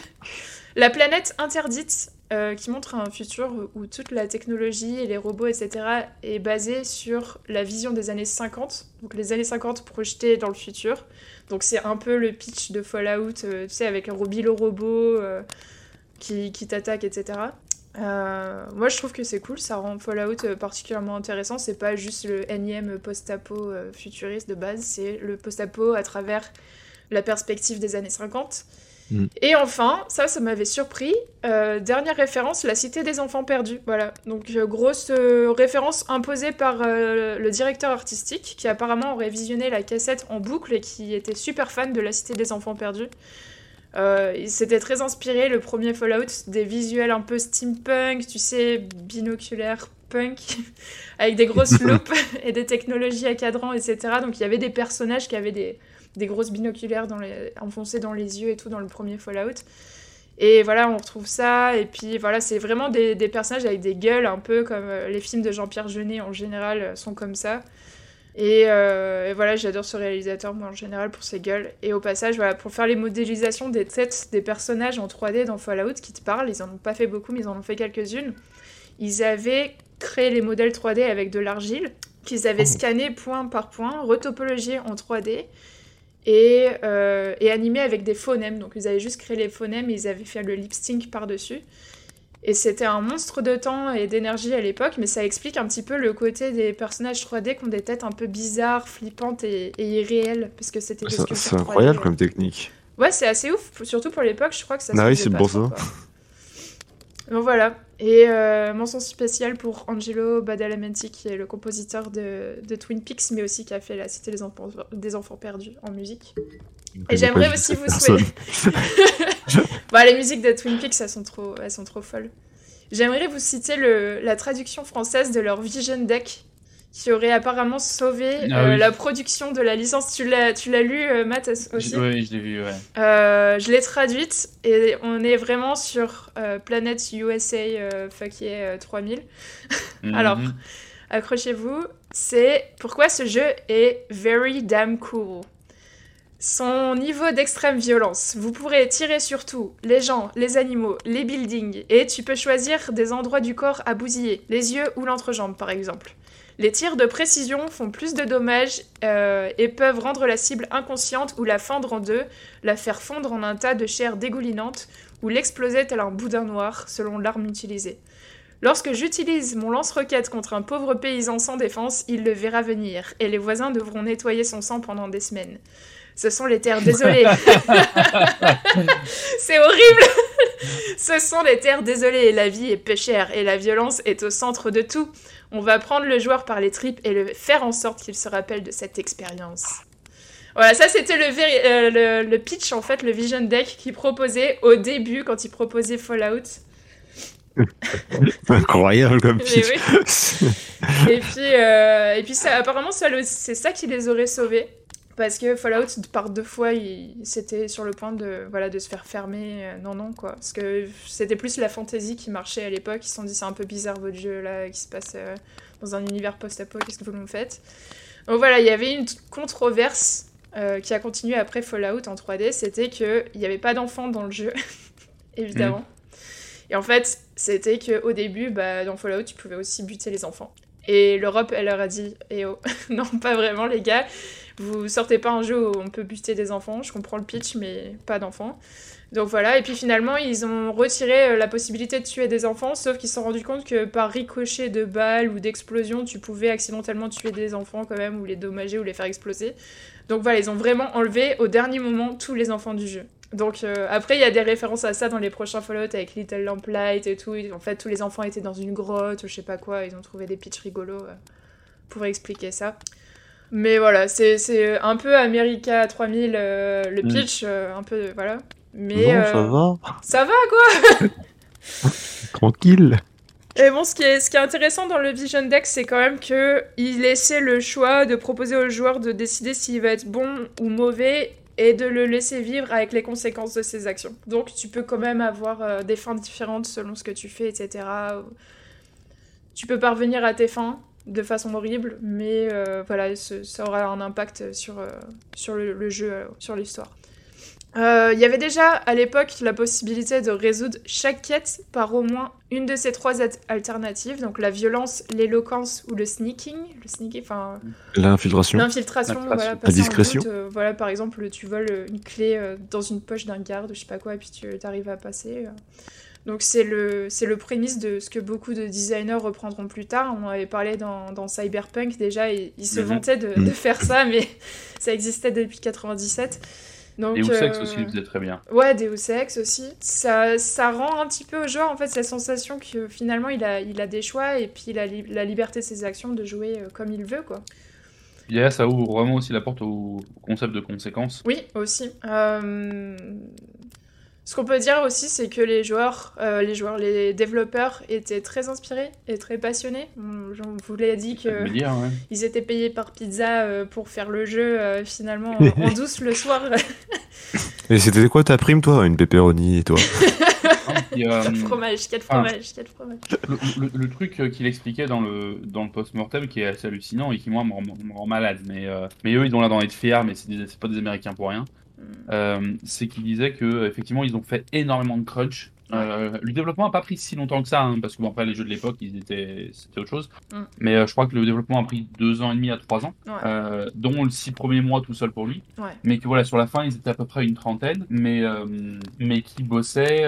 La planète interdite euh, qui montre un futur où toute la technologie et les robots, etc., est basée sur la vision des années 50, donc les années 50 projetées dans le futur. Donc c'est un peu le pitch de Fallout, euh, tu sais, avec le robot euh, qui, qui t'attaque, etc. moi je trouve que c'est cool, ça rend Fallout particulièrement intéressant. C'est pas juste le énième post-apo futuriste de base, c'est le post-apo à travers la perspective des années 50. Mm. Et enfin, ça, ça m'avait surpris. Euh, dernière référence, la Cité des Enfants Perdus. Voilà. Donc, euh, grosse euh, référence imposée par le directeur artistique qui apparemment aurait visionné la cassette en boucle et qui était super fan de la Cité des Enfants Perdus. il s'était très inspiré, le premier Fallout, des visuels un peu steampunk, tu sais, binoculaire punk, avec des grosses loupes et des technologies à cadran, etc. Donc, il y avait des personnages qui avaient des des grosses binoculaires dans les, enfoncées dans les yeux et tout dans le premier Fallout. Et voilà, on retrouve ça. Et puis voilà, c'est vraiment des, personnages avec des gueules un peu comme euh, les films de Jean-Pierre Jeunet en général euh, sont comme ça. Euh, et, voilà, j'adore ce réalisateur, moi en général, pour ses gueules. Et au passage, voilà, pour faire les modélisations des têtes des personnages en 3D dans Fallout qui te parlent, ils en ont pas fait beaucoup, mais ils en ont fait quelques-unes. Ils avaient créé les modèles 3D avec de l'argile, qu'ils avaient oh. scanné point par point, retopologié en 3D et, euh, et animé avec des phonèmes. Donc ils avaient juste créé les phonèmes et ils avaient fait le lip sync par-dessus. Et c'était un monstre de temps et d'énergie à l'époque, mais ça explique un petit peu le côté des personnages 3D qui ont des têtes un peu bizarres, flippantes et, irréelles, parce que c'était C'est incroyable comme technique. Ouais, c'est assez ouf, surtout pour l'époque, je crois que ça Ah oui, c'est pour ça. Donc voilà. Et euh, mention spéciale pour Angelo Badalamenti, qui est le compositeur de, Twin Peaks, mais aussi qui a fait La Cité des Enfants, des enfants Perdus en musique. Et j'aimerais aussi vous souhaiter. bah, les musiques de Twin Peaks, elles sont trop, elles sont trop folles. J'aimerais vous citer le, la traduction française de leur Vision Deck, qui aurait apparemment sauvé ah euh, la production de la licence. Tu l'as, tu l'as lu, euh, Matt, aussi Oui, je l'ai vu, ouais. Euh, je l'ai traduite et on est vraiment sur Planète USA fuck yeah, 3000. Alors, mhm. accrochez-vous. C'est pourquoi ce jeu est very damn cool. Son niveau d'extrême violence. Vous pourrez tirer sur tout, les gens, les animaux, les buildings, et tu peux choisir des endroits du corps à bousiller, les yeux ou l'entrejambe par exemple. Les tirs de précision font plus de dommages euh, et peuvent rendre la cible inconsciente ou la fendre en deux, la faire fondre en un tas de chair dégoulinante ou l'exploser tel un boudin noir selon l'arme utilisée. Lorsque j'utilise mon lance-roquette contre un pauvre paysan sans défense, il le verra venir, et les voisins devront nettoyer son sang pendant des semaines. Ce sont les terres désolées. C'est horrible. Ce sont les terres désolées. La vie est peu chère et la violence est au centre de tout. On va prendre le joueur par les tripes et le faire en sorte qu'il se rappelle de cette expérience. Voilà, ça c'était le, euh, pitch en fait, le Vision Deck qui proposait au début quand il proposait Fallout. Incroyable comme pitch. et puis, euh, et puis ça, apparemment c'est ça qui les aurait sauvés. Parce que Fallout, par deux fois, c'était sur le point de, voilà, de se faire fermer. Euh, non, non, quoi. Parce que c'était plus la fantasy qui marchait à l'époque. Ils se sont dit, c'est un peu bizarre votre jeu, là, qui se passe euh, dans un univers post-apo, qu'est-ce que vous nous faites? Donc voilà, il y avait une controverse euh, qui a continué après Fallout en 3D. C'était qu'il n'y avait pas d'enfants dans le jeu, évidemment. Mm. Et en fait, c'était qu'au début, bah, dans Fallout, tu pouvais aussi buter les enfants. Et l'Europe, elle leur a dit, eh oh, non, pas vraiment, les gars. Vous sortez pas un jeu où on peut buter des enfants, je comprends le pitch, mais pas d'enfants. Donc voilà, et puis finalement, ils ont retiré euh, la possibilité de tuer des enfants, sauf qu'ils se sont rendus compte que par ricochet de balles ou d'explosions, tu pouvais accidentellement tuer des enfants quand même, ou les dommager, ou les faire exploser. Donc voilà, ils ont vraiment enlevé au dernier moment tous les enfants du jeu. Donc euh, après, il y a des références à ça dans les prochains Fallout avec Little Lamplight et tout. En fait, tous les enfants étaient dans une grotte, ou je sais pas quoi, ils ont trouvé des pitchs rigolos euh, pour expliquer ça. Mais voilà, c'est c'est un peu America 3000, euh, le Mm. pitch, euh, un peu, voilà. Mais non, euh, ça va. ça va quoi Tranquille. Et bon, ce qui est, ce qui est intéressant dans le Vision Deck, c'est quand même que il laissait le choix de proposer au joueur de décider s'il va être bon ou mauvais et de le laisser vivre avec les conséquences de ses actions. Donc tu peux quand même avoir euh, des fins différentes selon ce que tu fais, etc. Tu peux parvenir à tes fins de façon horrible, mais euh, voilà, ce- ça aura un impact sur, euh, sur le, le jeu, euh, sur l'histoire. Euh, Il y avait déjà à l'époque la possibilité de résoudre chaque quête par au moins une de ces trois at- alternatives, donc la violence, l'éloquence ou le sneaking. Le sneaking, enfin L'infiltration. l'infiltration, voilà, La discrétion. doute, euh, voilà, par exemple, tu voles une clé euh, dans une poche d'un garde, je sais pas quoi, et puis tu arrives à passer. euh. Donc c'est le, c'est le prémisse de ce que beaucoup de designers reprendront plus tard. On avait parlé dans, dans Cyberpunk déjà, et ils se Mhm. vantaient de, de faire ça, mais ça existait depuis 97. Donc, Et Sex euh, aussi le faisait très bien. Ouais, Deus Ex aussi. Ça, ça rend un petit peu au joueur en fait cette sensation que finalement il a, il a des choix et puis il a li- la liberté de ses actions de jouer euh, comme il veut quoi. Et là, ça ouvre vraiment aussi la porte au concept de conséquences. Oui, aussi. Euh, Ce qu'on peut dire aussi, c'est que les joueurs, euh, les joueurs, les développeurs étaient très inspirés et très passionnés. On, on vous l'a dit que dire, ouais. ils étaient payés par pizza euh, pour faire le jeu euh, finalement en, en douce le soir. Et c'était quoi ta prime, toi? Une pepperoni et toi? Hein, puis, euh, quel fromage, quel ah. fromage, quel fromage. le, le- le truc qu'il expliquait dans le, dans le post-mortem qui est assez hallucinant et qui, moi, me rend, me rend malade, mais, euh, mais eux, ils ont l'air d'en être fiers, mais c'est pas des Américains pour rien. Euh, c'est qu'il disait que effectivement ils ont fait énormément de crunch. Euh, le développement n'a pas pris si longtemps que ça, hein, parce que bon, après les jeux de l'époque, ils étaient, c'était autre chose. Mm. Mais euh, je crois que le développement a pris deux ans et demi à trois ans, Ouais. euh, dont le six premiers mois tout seul pour lui. Ouais. Mais que voilà, sur la fin, ils étaient à peu près une trentaine, mais mais qui bossaient,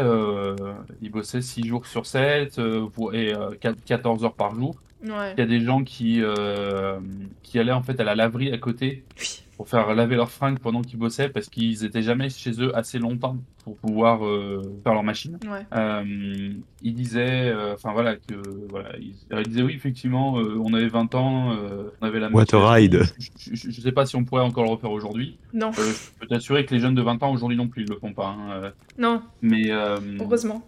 ils bossaient six jours sur 7 et euh, 4 14 heures par jour. Ouais. Il y a des gens qui qui allaient en fait à la laverie à côté Oui. Pour faire laver leurs fringues pendant qu'ils bossaient parce qu'ils étaient jamais chez eux assez longtemps pour pouvoir euh, faire leur machine. Ouais. Euh, ils disaient, euh, enfin voilà, que voilà, ils, ils disaient oui effectivement, euh, on avait 20 ans, euh, on avait la What a ride. Je, je- je sais pas si on pourrait encore le refaire aujourd'hui. Non, Euh, je peux t'assurer que les jeunes de 20 ans aujourd'hui non plus ils le font pas. hein, euh, non, mais euh, heureusement.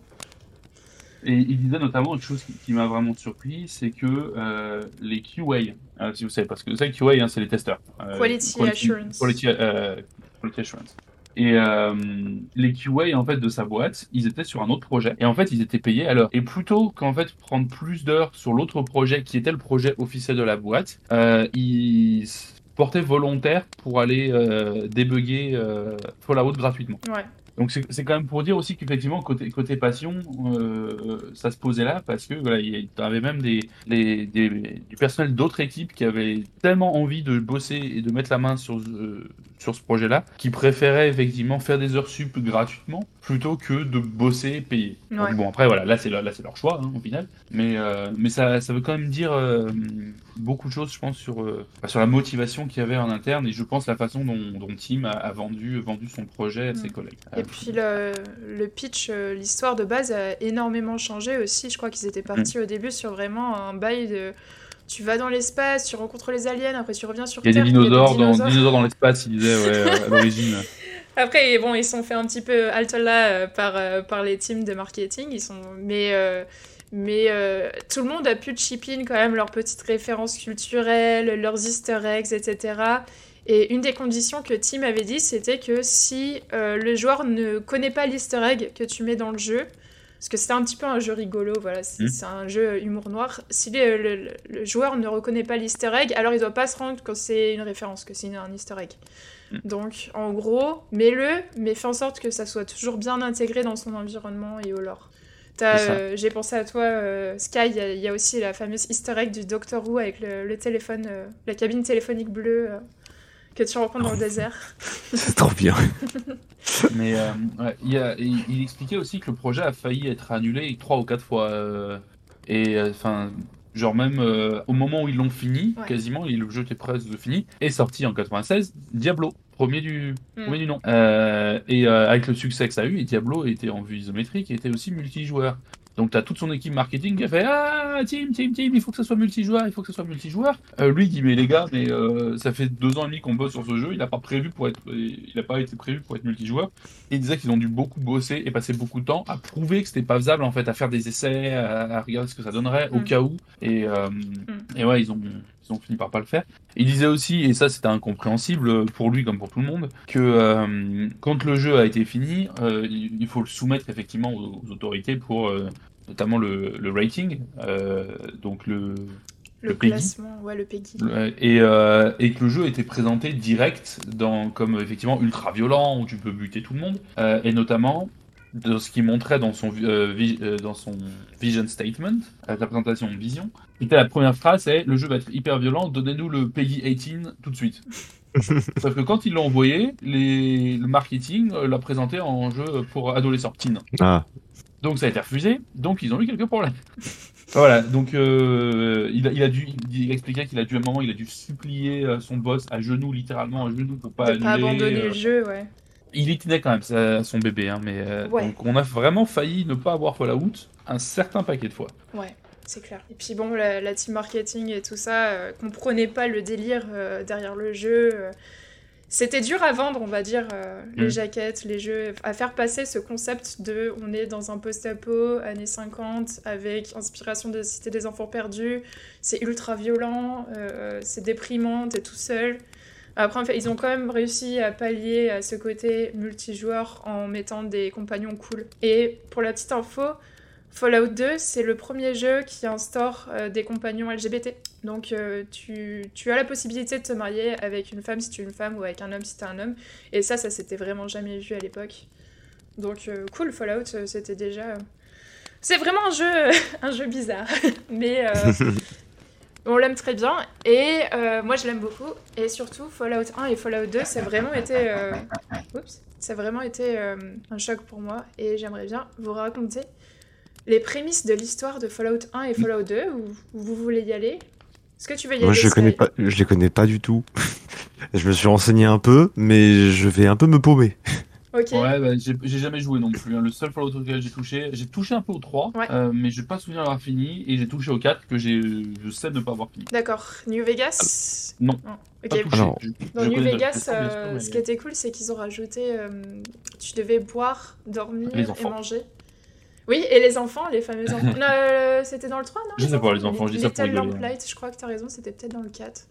et il disait notamment une chose qui, qui m'a vraiment surpris, c'est que euh, les QA, euh, si vous savez, parce que vous savez QA, hein, c'est les testeurs. Euh, Quality assurance. Quality, euh, quality assurance. Et les QA en fait de sa boîte, ils étaient sur un autre projet et en fait ils étaient payés à l'heure. Et plutôt qu'en fait prendre plus d'heures sur l'autre projet qui était le projet officiel de la boîte, ils portaient volontaires pour aller débugger Fallout gratuitement. Ouais. Donc c'est quand même pour dire aussi qu'effectivement côté côté passion euh, ça se posait là parce que voilà il y avait même des, des, des- du personnel d'autres équipes qui avaient tellement envie de bosser et de mettre la main sur euh, sur ce projet là qui préféraient effectivement faire des heures sup gratuitement plutôt que de bosser et payer. Donc, bon après voilà là c'est leur, là c'est leur choix hein, au final mais euh, mais ça ça veut quand même dire euh, beaucoup de choses je pense sur euh, bah, sur la motivation qu'il y avait en interne et je pense la façon dont, dont Tim a, a vendu vendu son projet à ses Mm. collègues. Et puis le, le pitch, l'histoire de base a énormément changé aussi. Je crois qu'ils étaient Mm. partis au début sur vraiment un bail de. Tu vas dans l'espace, tu rencontres les aliens, après tu reviens sur Il y a Terre. des dinosaures, dans, dinosaures. dinosaures dans l'espace, il disait, ouais, à l'origine. Après, bon, ils sont fait un petit peu halte là euh, par, euh, par les teams de marketing. Ils sont... Mais, euh, mais euh, tout le monde a pu chip in quand même leurs petites références culturelles, leurs easter eggs, etc. Et une des conditions que Tim avait dit, c'était que si euh, le joueur ne connaît pas l'easter egg que tu mets dans le jeu, parce que c'était un petit peu un jeu rigolo, voilà, c'est Mm. c'est un jeu humour noir. Si le, le- le joueur ne reconnaît pas l'easter egg, alors il doit pas se rendre que c'est une référence, que c'est un easter egg. Mm. Donc, en gros, mets-le, mais fais en sorte que ça soit toujours bien intégré dans son environnement et au lore. Euh, J'ai pensé à toi, euh, Sky, il y a- il y, a aussi la fameuse easter egg du Doctor Who avec le, le téléphone, euh, la cabine téléphonique bleue que tu rencontres dans le désert. C'est trop bien. Mais euh, ouais, il, y a- il- il expliquait aussi que le projet a failli être annulé trois ou quatre fois. euh, et euh, enfin, genre même euh, au moment où ils l'ont fini, Ouais. quasiment, le jeu était presque fini, est sorti en 96, Diablo, premier du, Hmm. premier du nom. Euh, et euh, avec le succès que ça a eu, et Diablo était en vue isométrique et était aussi multijoueur. Donc t'as toute son équipe marketing qui a fait Ah, team, team, team, il faut que ça soit multijoueur, il faut que ça soit multijoueur. Euh, lui il dit Mais les gars, mais euh, ça fait deux ans et demi qu'on bosse sur ce jeu, il n'a pas prévu pour être, il a pas été prévu pour être multijoueur. Et il disait qu'ils ont dû beaucoup bosser et passer beaucoup de temps à prouver que c'était pas faisable en fait, à faire des essais, à, à regarder ce que ça donnerait au Mm. cas où. Et, euh, et ouais, ils ont, ils ont fini par pas le faire. Il disait aussi, et ça c'était incompréhensible pour lui comme pour tout le monde, que euh, quand le jeu a été fini, euh, il, faut le soumettre effectivement aux, aux autorités pour euh, notamment le, le rating, euh, donc le, Le, Le classement, ouais, le PEGI. et, euh, et que le jeu était présenté direct dans, comme effectivement ultra violent où tu peux buter tout le monde, Euh, et notamment de ce qu'il montrait dans son, euh, vi- euh, dans son vision statement, euh, la présentation de vision, était la première phrase, c'est le jeu va être hyper violent, donnez-nous le PEGI 18 tout de suite. Sauf que quand ils l'ont envoyé, les, le marketing l'a présenté en jeu pour adolescents, teen. Ah, Donc ça a été refusé, donc ils ont eu quelques problèmes. voilà, donc euh, il, a, il a dû, il expliquait qu'il a dû à un moment, il a dû supplier son boss à genoux, littéralement à genoux, pour pas de pas annuler. abandonner euh, le jeu, ouais. Il y tenait quand même, ça, son bébé, hein, mais euh, Ouais. donc on a vraiment failli ne pas avoir Fallout un certain paquet de fois. Ouais, c'est clair. Et puis bon, la, la team marketing et tout ça, euh, comprenait pas le délire euh, derrière le jeu. euh. C'était dur à vendre, on va dire, les jaquettes, les jeux, à faire passer ce concept de on est dans un post-apo, années 50, avec inspiration de Cité des Enfants Perdus, c'est ultra violent, c'est déprimant, t'es tout seul. Après, en fait, ils ont quand même réussi à pallier à ce côté multijoueur en mettant des compagnons cool. Et pour la petite info, Fallout 2, c'est le premier jeu qui instaure euh, des compagnons LGBT. Donc euh, tu, tu as la possibilité de te marier avec une femme si tu es une femme ou avec un homme si tu es un homme. Et ça, ça s'était vraiment jamais vu à l'époque. Donc euh, cool, Fallout, euh, c'était déjà... C'est vraiment un jeu, un jeu bizarre. Mais euh, on l'aime très bien. Et euh, moi, je l'aime beaucoup. Et surtout, Fallout 1 et Fallout 2, ça a vraiment été... euh, Oups. Ça a vraiment été euh, un choc pour moi. Et j'aimerais bien vous raconter les prémices de l'histoire de Fallout 1 et Fallout 2, ou, ou vous voulez y aller Est-ce que tu veux y aller moi je connais pas, je les connais pas du tout. je me suis renseigné un peu, mais je vais un peu me paumer. Ok. Ouais, bah, j'ai j'ai jamais joué non plus. hein. Le seul Fallout auquel j'ai touché, j'ai touché un peu au 3, Ouais. euh, mais j'ai pas souvenir d'avoir fini, et j'ai touché au 4 que j'ai, je sais ne pas avoir fini. D'accord. New Vegas Non. Ok. Pas touché. Alors, Je- Dans je New connais Vegas, euh, mais- ce qui était cool, c'est qu'ils ont rajouté. euh, tu devais boire, dormir Les et enfants. manger. Oui, et les enfants, les fameux enfants. non, euh, c'était dans le 3, non Je sais pas, les enfants, je dis ça pour Little rigoler, hein. Lamplight, je crois que t'as raison, c'était peut-être dans le 4.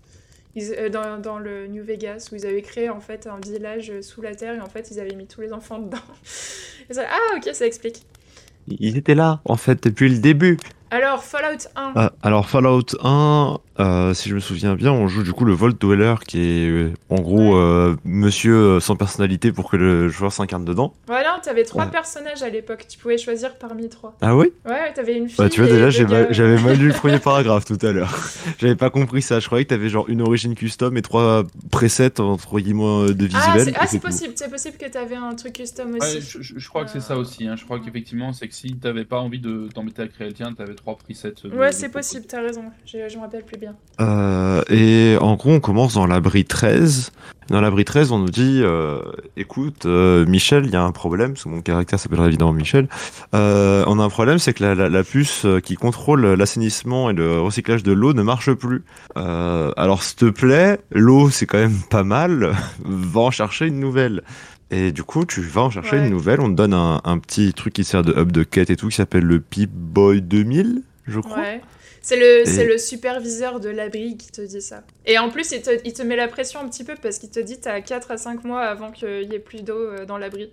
Euh, dans, le New Vegas, où ils avaient créé en fait un village sous la terre et en fait ils avaient mis tous les enfants dedans. Ah, ok, ça explique. Ils étaient là, en fait, depuis le début. Alors, Fallout 1. Ah, alors Fallout 1, euh, si je me souviens bien, on joue du coup le Vault Dweller qui est euh, en gros Ouais. euh, monsieur sans personnalité pour que le joueur s'incarne dedans. Voilà, t'avais trois Ouais. personnages à l'époque, tu pouvais choisir parmi trois. Ah oui Ouais, t'avais une fille. Bah tu vois déjà mal- j'avais mal lu le premier paragraphe tout à l'heure. J'avais pas compris ça, je croyais que t'avais genre une origine custom et trois presets entre guillemets de Ah, visuel. c'est et ah, c'est tout. possible, c'est possible que t'avais un truc custom aussi. Ouais, je, je- je crois que c'est ça aussi. hein. Je crois qu'effectivement, c'est que si t'avais pas envie de t'embêter à créer le tien, t'avais trois presets. de- Ouais, c'est possible, t'as raison. Je, je me rappelle plus bien. Euh, et en gros, on commence dans l'abri 13. Dans l'abri 13, on nous dit euh, écoute, euh, Michel, il y a un problème, parce que mon caractère s'appellera évidemment Michel. Euh, on a un problème, c'est que la, la, la puce euh, qui contrôle l'assainissement et le recyclage de l'eau ne marche plus. Euh, alors, s'il te plaît, l'eau, c'est quand même pas mal. va en chercher une nouvelle. Et du coup, tu vas en chercher Ouais. une nouvelle. On te donne un, un petit truc qui sert de hub de quête et tout, qui s'appelle le Pip-Boy 2000, je crois. Ouais. C'est le, Et- superviseur de l'abri qui te dit ça. Et en plus, il te, il te met la pression un petit peu parce qu'il te dit t'as 4 à 5 mois avant qu'il y ait plus d'eau euh, dans l'abri.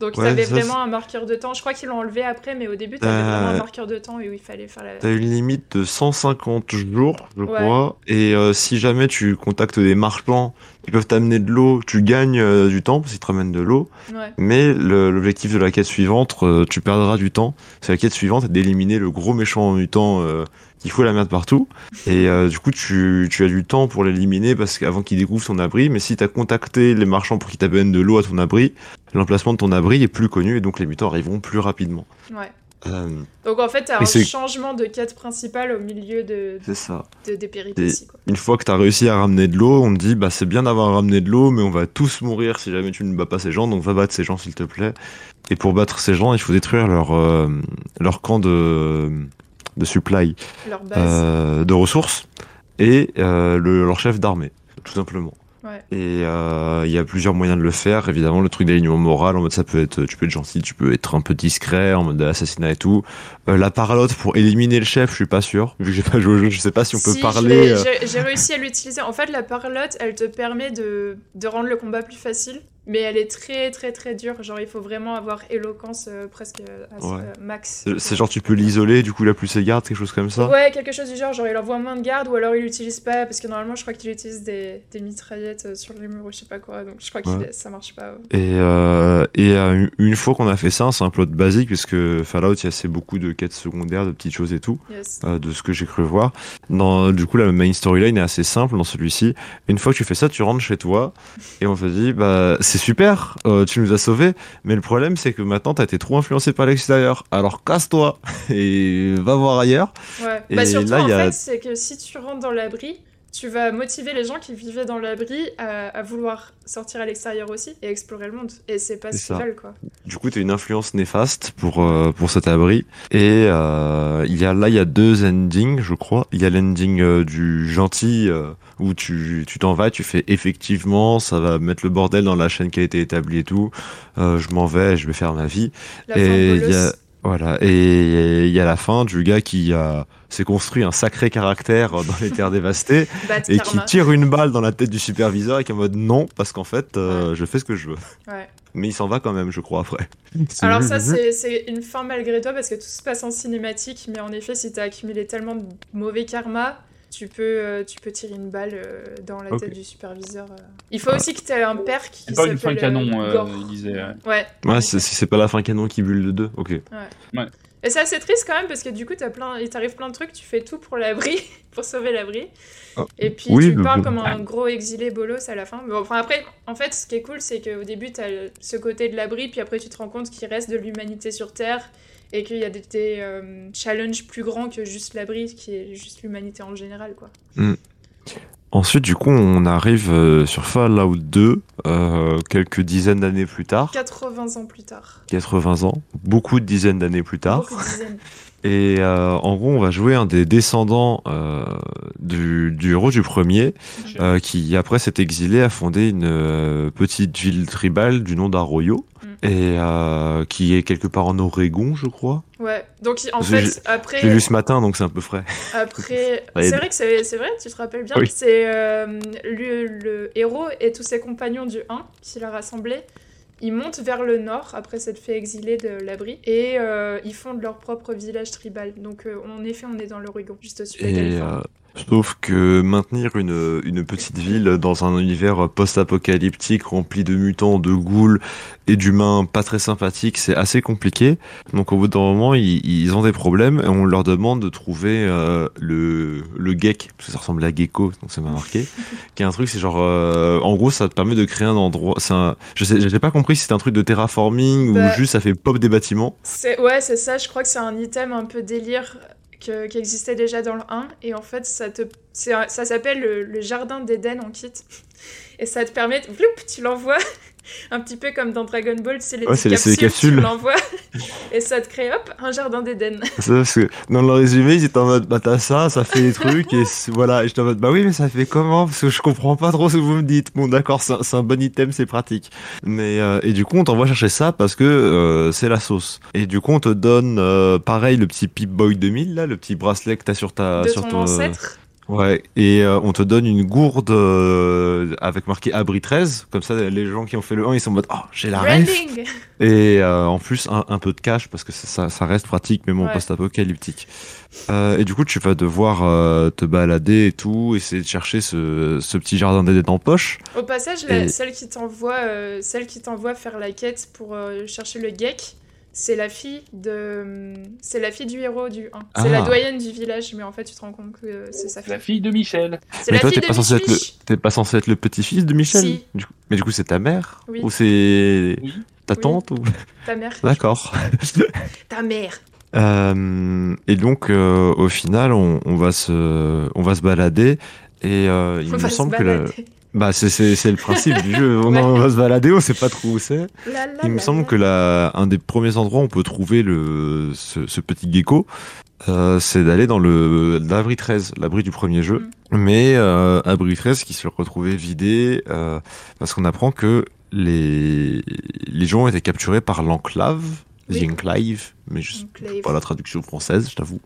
Donc Ouais, t'avais ça, vraiment un marqueur de temps. Je crois qu'ils l'ont enlevé après, mais au début, t'avais Euh, vraiment un marqueur de temps où il fallait faire la. T'as une limite de 150 jours, je Ouais. crois. Et euh, si jamais tu contactes des marchands Ils peuvent t'amener de l'eau, tu gagnes euh, du temps parce qu'ils te ramènent de l'eau, Ouais. mais l'objectif de la quête suivante, euh, tu perdras du temps. C'est la quête suivante, d'éliminer le gros méchant mutant euh, qui fout la merde partout. Et du coup, tu, tu as du temps pour l'éliminer parce qu'avant qu'il découvre ton abri. Mais si tu as contacté les marchands pour qu'ils t'amènent de l'eau à ton abri, l'emplacement de ton abri est plus connu et donc les mutants arriveront plus rapidement. Ouais. Euh, Donc en fait, t'as Et un changement de quête principale au milieu de, ça. de- des péripéties. Quoi. Une fois que tu as réussi à ramener de l'eau, on te dit bah c'est bien d'avoir ramené de l'eau, mais on va tous mourir si jamais tu ne bats pas ces gens, donc va battre ces gens s'il te plaît. Et pour battre ces gens, il faut détruire leur euh, leur camp de de supply, Leur base. euh, de ressources et euh, le, leur chef d'armée, tout simplement. Ouais. Et euh, il y a plusieurs moyens de le faire. Évidemment, le truc d'alignement moral, en mode ça peut être, tu peux être gentil, tu peux être un peu discret, en mode assassinat et tout. Euh, la paralote pour éliminer le chef, je suis pas sûr. Vu que j'ai pas joué au jeu, je sais pas si on peut Si, parler. euh, J'ai j'ai réussi à l'utiliser. En fait, la parlotte, elle te permet de, de rendre le combat plus facile. Mais elle est très très très dure. Genre, il faut vraiment avoir éloquence euh, presque à Ouais. euh, max. C'est- genre tu peux l'isoler, du coup il a plus ses gardes, quelque chose comme ça? Ouais, quelque chose du genre, genre il envoie moins de gardes ou alors il l'utilise pas parce que normalement je crois qu'il utilise des, des mitraillettes euh, sur les murs ou je sais pas quoi donc je crois que ça marche pas. Et, euh, et euh, une fois qu'on a fait ça, c'est un plot basique puisque Fallout il y a assez beaucoup de quêtes secondaires, de petites choses et tout, Yes. euh, de ce que j'ai cru voir. Dans, du coup la main storyline est assez simple dans celui-ci. Une fois que tu fais ça, tu rentres chez toi et on te dit bah c'est super, euh, tu nous as sauvés, mais le problème c'est que maintenant t'as été trop influencé par l'extérieur. Alors casse-toi et va voir ailleurs. Ouais. Et bah surtout là, en il y a- fait c'est que si tu rentres dans l'abri, tu vas motiver les gens qui vivaient dans l'abri à, à vouloir sortir à l'extérieur aussi et explorer le monde. Et c'est pas ce qu'ils veulent quoi. Du coup, tu as une influence néfaste pour, euh, pour cet abri. Et euh, il y a, là, il y a deux endings, je crois. Il y a l'ending euh, du gentil, où tu tu t'en vas, tu fais effectivement, ça va mettre le bordel dans la chaîne qui a été établie et tout. Je m'en vais, je vais faire ma vie. La Et il y a- Voilà. Et il y a la fin du gars qui a s'est construit un sacré caractère dans les terres dévastées et qui tire une balle dans la tête du superviseur et qui est en mode non, parce qu'en fait, euh, je fais ce que je veux. Ouais. Mais il s'en va quand même, je crois, après. Alors ça c'est c'est une fin malgré toi parce que tout se passe en cinématique mais en effet si t'as accumulé tellement de mauvais karma tu peux, euh, tu peux tirer une balle euh, dans la tête du superviseur. euh. Il faut aussi que t'aies un père qui C'est pas une fin canon, euh, il disait. ouais. Ouais. Ouais, c'est- si c'est pas la fin canon qui bulle de deux, ok. Et c'est assez triste quand même parce que du coup, t'as plein, il t'arrive plein de trucs, tu fais tout pour l'abri, pour sauver l'abri. Ah. Et puis Oui, tu pars bon. comme un gros exilé bolos à la fin. Mais enfin après, en fait, ce qui est cool, c'est qu'au début, t'as le- ce côté de l'abri, puis après, tu te rends compte qu'il reste de l'humanité sur Terre et qu'il y a des, des, euh, challenges plus grands que juste l'abri, qui est juste l'humanité en général, quoi. Ensuite, du coup, on arrive euh, sur Fallout 2, euh, quelques dizaines d'années plus tard, 80 ans plus tard. 80 ans, beaucoup de dizaines d'années plus tard. Beaucoup de dizaines. Et euh, en gros, on va jouer un des descendants euh, du, du héros du premier, euh, qui après s'est exilé, a fondé une petite ville tribale du nom d'Arroyo, Mm. et qui est quelque part en Oregon, je crois. Ouais, donc en Parce que fait, j'ai- après... Je l'ai lu ce matin, donc c'est un peu frais. Après, c'est vrai que c'est vrai, tu te rappelles bien. Oui. C'est le, le héros et tous ses compagnons du 1 qu'il a rassemblés. Ils montent vers le nord après s'être fait exiler de l'abri et euh, ils fondent leur propre village tribal. Donc euh, en effet, on est dans l'Oregon, juste au-dessus de la Californie. Sauf que maintenir une, une petite ville dans un univers post-apocalyptique rempli de mutants, de ghouls et d'humains pas très sympathiques, c'est assez compliqué. Donc au bout d'un moment, ils, ils ont des problèmes et on leur demande de trouver euh, le, le geek, parce que ça ressemble à gecko, donc ça m'a marqué. qui est un truc, c'est genre, euh, en gros, ça te permet de créer un endroit. C'est un, je sais, j'ai pas compris si c'était un truc de terraforming Bah. ou juste ça fait pop des bâtiments. C'est ouais, c'est ça. Je crois que c'est un item un peu délire qui existait déjà dans le 1 et en fait ça te ça s'appelle le, jardin d'Éden en kit. Et ça te permet de- tu l'envoies un petit peu comme dans Dragon Ball c'est les Ouais, les- c'est les capsules, tu capsules. l'envoies et ça te crée hop un jardin d'Éden. Parce que dans le résumé, ils étaient en mode, bah t'as ça, ça fait des trucs, et voilà, et j'étais en mode, bah oui, mais ça fait comment? Parce que je comprends pas trop ce que vous me dites. Bon, d'accord, c'est un, bon item, c'est pratique. Mais, euh, et du coup, on t'envoie chercher ça parce que euh, c'est la sauce. Et du coup, on te donne, euh, pareil, le petit Pip-Boy 2000, là, le petit bracelet que t'as sur ta. de sur ton ton, ancêtre. Ouais, et euh, on te donne une gourde euh, avec marqué abri 13, comme ça les gens qui ont fait le 1 ils sont en mode oh j'ai la ref et euh, en plus un, un peu de cash parce que ça, ça reste pratique mais bon Ouais. post-apocalyptique. Et du coup tu vas devoir te balader et tout, essayer de chercher ce, ce petit jardin d'Éden en poche. Au passage, la- Et- celle qui t'envoie celle qui t'envoie faire la quête pour chercher le geek, c'est la fille de c'est la fille du héros du 1. C'est Ah. la doyenne du village, mais en fait tu te rends compte que euh, c'est sa fille. La fille de Michel. C'est Mais la toi fille t'es de pas censé être le t'es pas censé être le petit-fils de Michel Si. Du coup- Mais du coup c'est ta mère Oui. ou c'est Oui. ta Oui. tante ou Ta mère. D'accord. Ta mère. Euh, et donc, euh, au final, on, on va se, on va se balader. Et euh, il On me se semble que balader. Bah c'est, c'est, c'est le principe du jeu. On, Ouais. on va se balader, on sait pas trop où c'est. Il me la, semble la. que la, un des premiers endroits où on peut trouver le, ce, ce petit gecko, euh, c'est d'aller dans le l'abri 13, l'abri du premier jeu. Mais euh, abri 13 qui se retrouvait vidé euh, parce qu'on apprend que les, les gens ont été capturés par l'enclave, Oui. The Enclave, mais je sais Enclave. pas la traduction française, je t'avoue.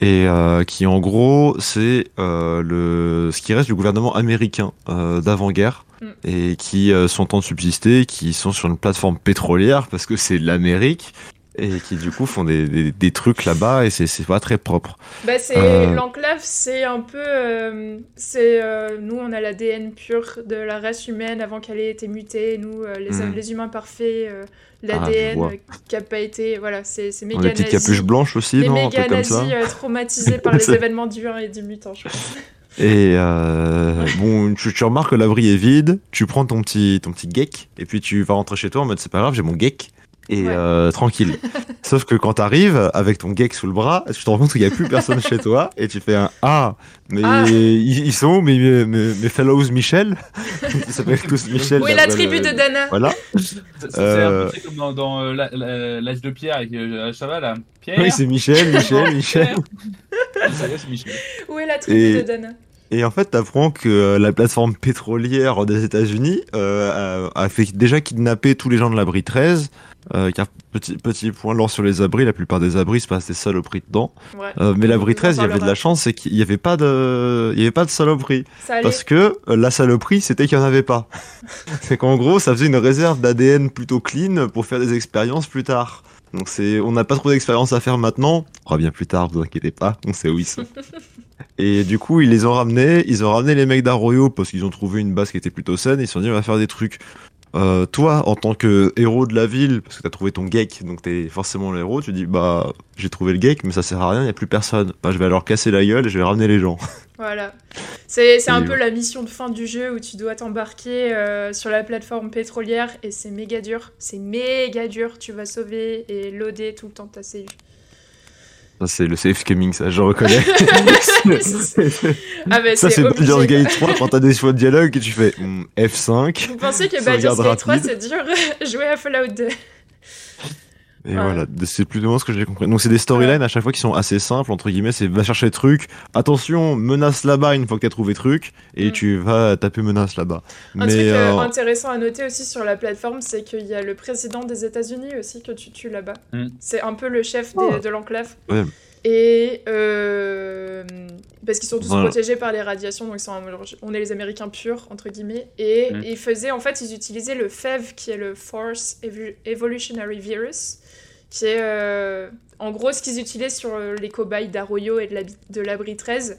Et euh, qui en gros, c'est euh, le ce qui reste du gouvernement américain euh, d'avant-guerre Mm. et qui euh, sont en train de subsister, qui sont sur une plateforme pétrolière parce que c'est l'Amérique et qui du coup font des, des, des trucs là-bas et c'est pas très propre. Bah, c'est Euh, l'enclave, c'est un peu, euh, c'est euh, nous on a l'ADN pur de la race humaine avant qu'elle ait été mutée. Nous euh, les, Mhm. les humains parfaits, Ah, l'ADN qui a pas été, voilà, c'est méga des petites capuches blanches aussi, Les non Un méga truc comme ça. nazis traumatisés par les événements du 1 et du mutant, je pense. Et euh, bon, tu, tu remarques que l'abri est vide, tu prends ton petit, ton petit geek, et puis tu vas rentrer chez toi en mode c'est pas grave, j'ai mon geek, et Ouais. euh, tranquille. Sauf que quand t'arrives avec ton geek sous le bras, tu te rends compte qu'il y a plus personne chez toi, et tu fais un Ah, mais Ah. Ils, ils sont où mes, mes, mes fellows Michel? Ils s'appellent tous Michel. Où est la tribu de Dana? Voilà. C'est Euh. un peu comme dans, dans euh, l'âge de Pierre avec euh, cheval là? Pierre? Oui, c'est Michel, Michel, Michel. Est, c'est Michel. Où est la tribu Et- de Dana? Et en fait, t'apprends que euh, la plateforme pétrolière des États-Unis euh, a, a fait déjà kidnapper tous les gens de l'abri 13. Euh, car petit, petit point lent sur les abris, la plupart des abris se passent des saloperies dedans. Ouais. Euh, mais l'abri On en 13, il y avait de la chance, c'est qu'il n'y avait pas de, il y avait pas de saloperie. Parce que euh, la saloperie, c'était qu'il n'y en avait pas. c'est qu'en gros, ça faisait une réserve d'ADN plutôt clean pour faire des expériences plus tard. Donc c'est, on n'a pas trop d'expérience à faire maintenant. On fera bien plus tard, vous inquiétez pas, on sait où ils sont. Et du coup, ils les ont ramenés, ils ont ramené les mecs d'Arroyo parce qu'ils ont trouvé une base qui était plutôt saine, ils se sont dit on va faire des trucs. Euh, toi, en tant que héros de la ville, parce que t'as trouvé ton geek, donc t'es forcément le héros, tu dis bah j'ai trouvé le geek, mais ça sert à rien, il y a plus personne. Bah je vais alors casser la gueule et je vais ramener les gens. Voilà. C'est c'est un peu ouais. la mission de fin du jeu où tu dois t'embarquer euh, sur la plateforme pétrolière et c'est méga dur. C'est méga dur. Tu vas sauver et loader tout le temps ta save. Ça c'est le safe gaming, ça je reconnais. Ah bah Ça, c'est c'est Baldur's. Gate 3 quand t'as des choix de dialogue et tu fais hmm, F5. Vous pensez que Baldur's Gate 3 rapide. c'est dur jouer à Fallout 2 Et Ouais. voilà, c'est plus ou moins ce que j'ai compris. Donc, c'est des storylines à chaque fois qui sont assez simples, entre guillemets. C'est va chercher truc. Attention, menace là-bas une fois que t'as trouvé truc. Et Mm. tu vas taper menace là-bas. Un Mais truc euh, euh, intéressant à noter aussi sur la plateforme, c'est qu'il y a le président des États-Unis aussi que tu tues là-bas. Mm. C'est un peu le chef des- Oh. de l'enclave. Ouais. Et euh, parce qu'ils sont tous Voilà. protégés par les radiations, donc ils sont- on est les Américains purs entre guillemets. Et Mm. ils faisaient en fait, ils utilisaient le FEV qui est le Force Evo- Evolutionary Virus, qui est euh, en gros ce qu'ils utilisaient sur euh, les cobayes d'Arroyo et de l'abri 13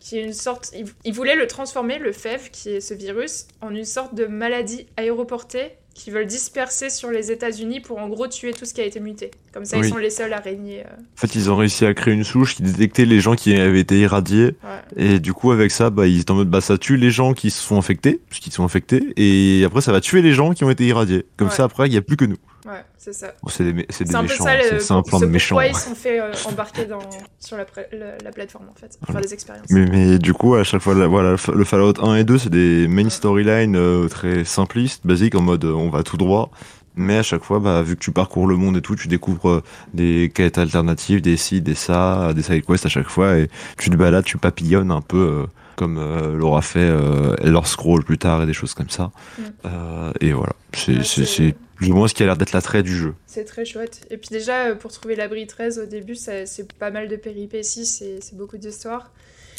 qui est une sorte. Ils, ils voulaient le transformer, le FEV, qui est ce virus, en une sorte de maladie aéroportée qu'ils veulent disperser sur les États-Unis pour en gros tuer tout ce qui a été muté. Comme ça, Oui. ils sont les seuls à régner. euh, en fait, ils ont réussi à créer une souche qui détectait les gens qui avaient été irradiés. ouais. Et du coup, avec ça, bah, ils étaient en mode, bah, ça tue les gens qui se sont infectés, puisqu'ils sont infectés. Et après, ça va tuer les gens qui ont été irradiés. Comme Ouais. ça, après, il n'y a plus que nous. Ouais, c'est ça. Bon, c'est des, mé- c'est des C'est un peu méchants. ça, le, c'est- un plan de méchant. pourquoi ils sont fait euh, embarquer dans, sur la, la, la plateforme en fait, pour faire des expériences. Mais, mais du coup, à chaque fois, la- voilà, le Fallout 1 et 2, c'est des main storylines euh, très simplistes, basiques, en mode euh, on va tout droit. Mais à chaque fois, bah, vu que tu parcours le monde et tout, tu découvres euh, des quêtes alternatives, des ci, des ça, des side quests à chaque fois, et tu te balades, tu papillonnes un peu euh, comme euh, l'aura fait euh, Elder Scroll plus tard et des choses comme ça. Mm. Euh, et voilà, c'est Ouais, Du moins, ce qui a l'air d'être l'attrait du jeu. C'est très chouette. Et puis déjà, euh, pour trouver l'abri 13 au début, c'est pas mal de péripéties, c'est beaucoup d'histoires.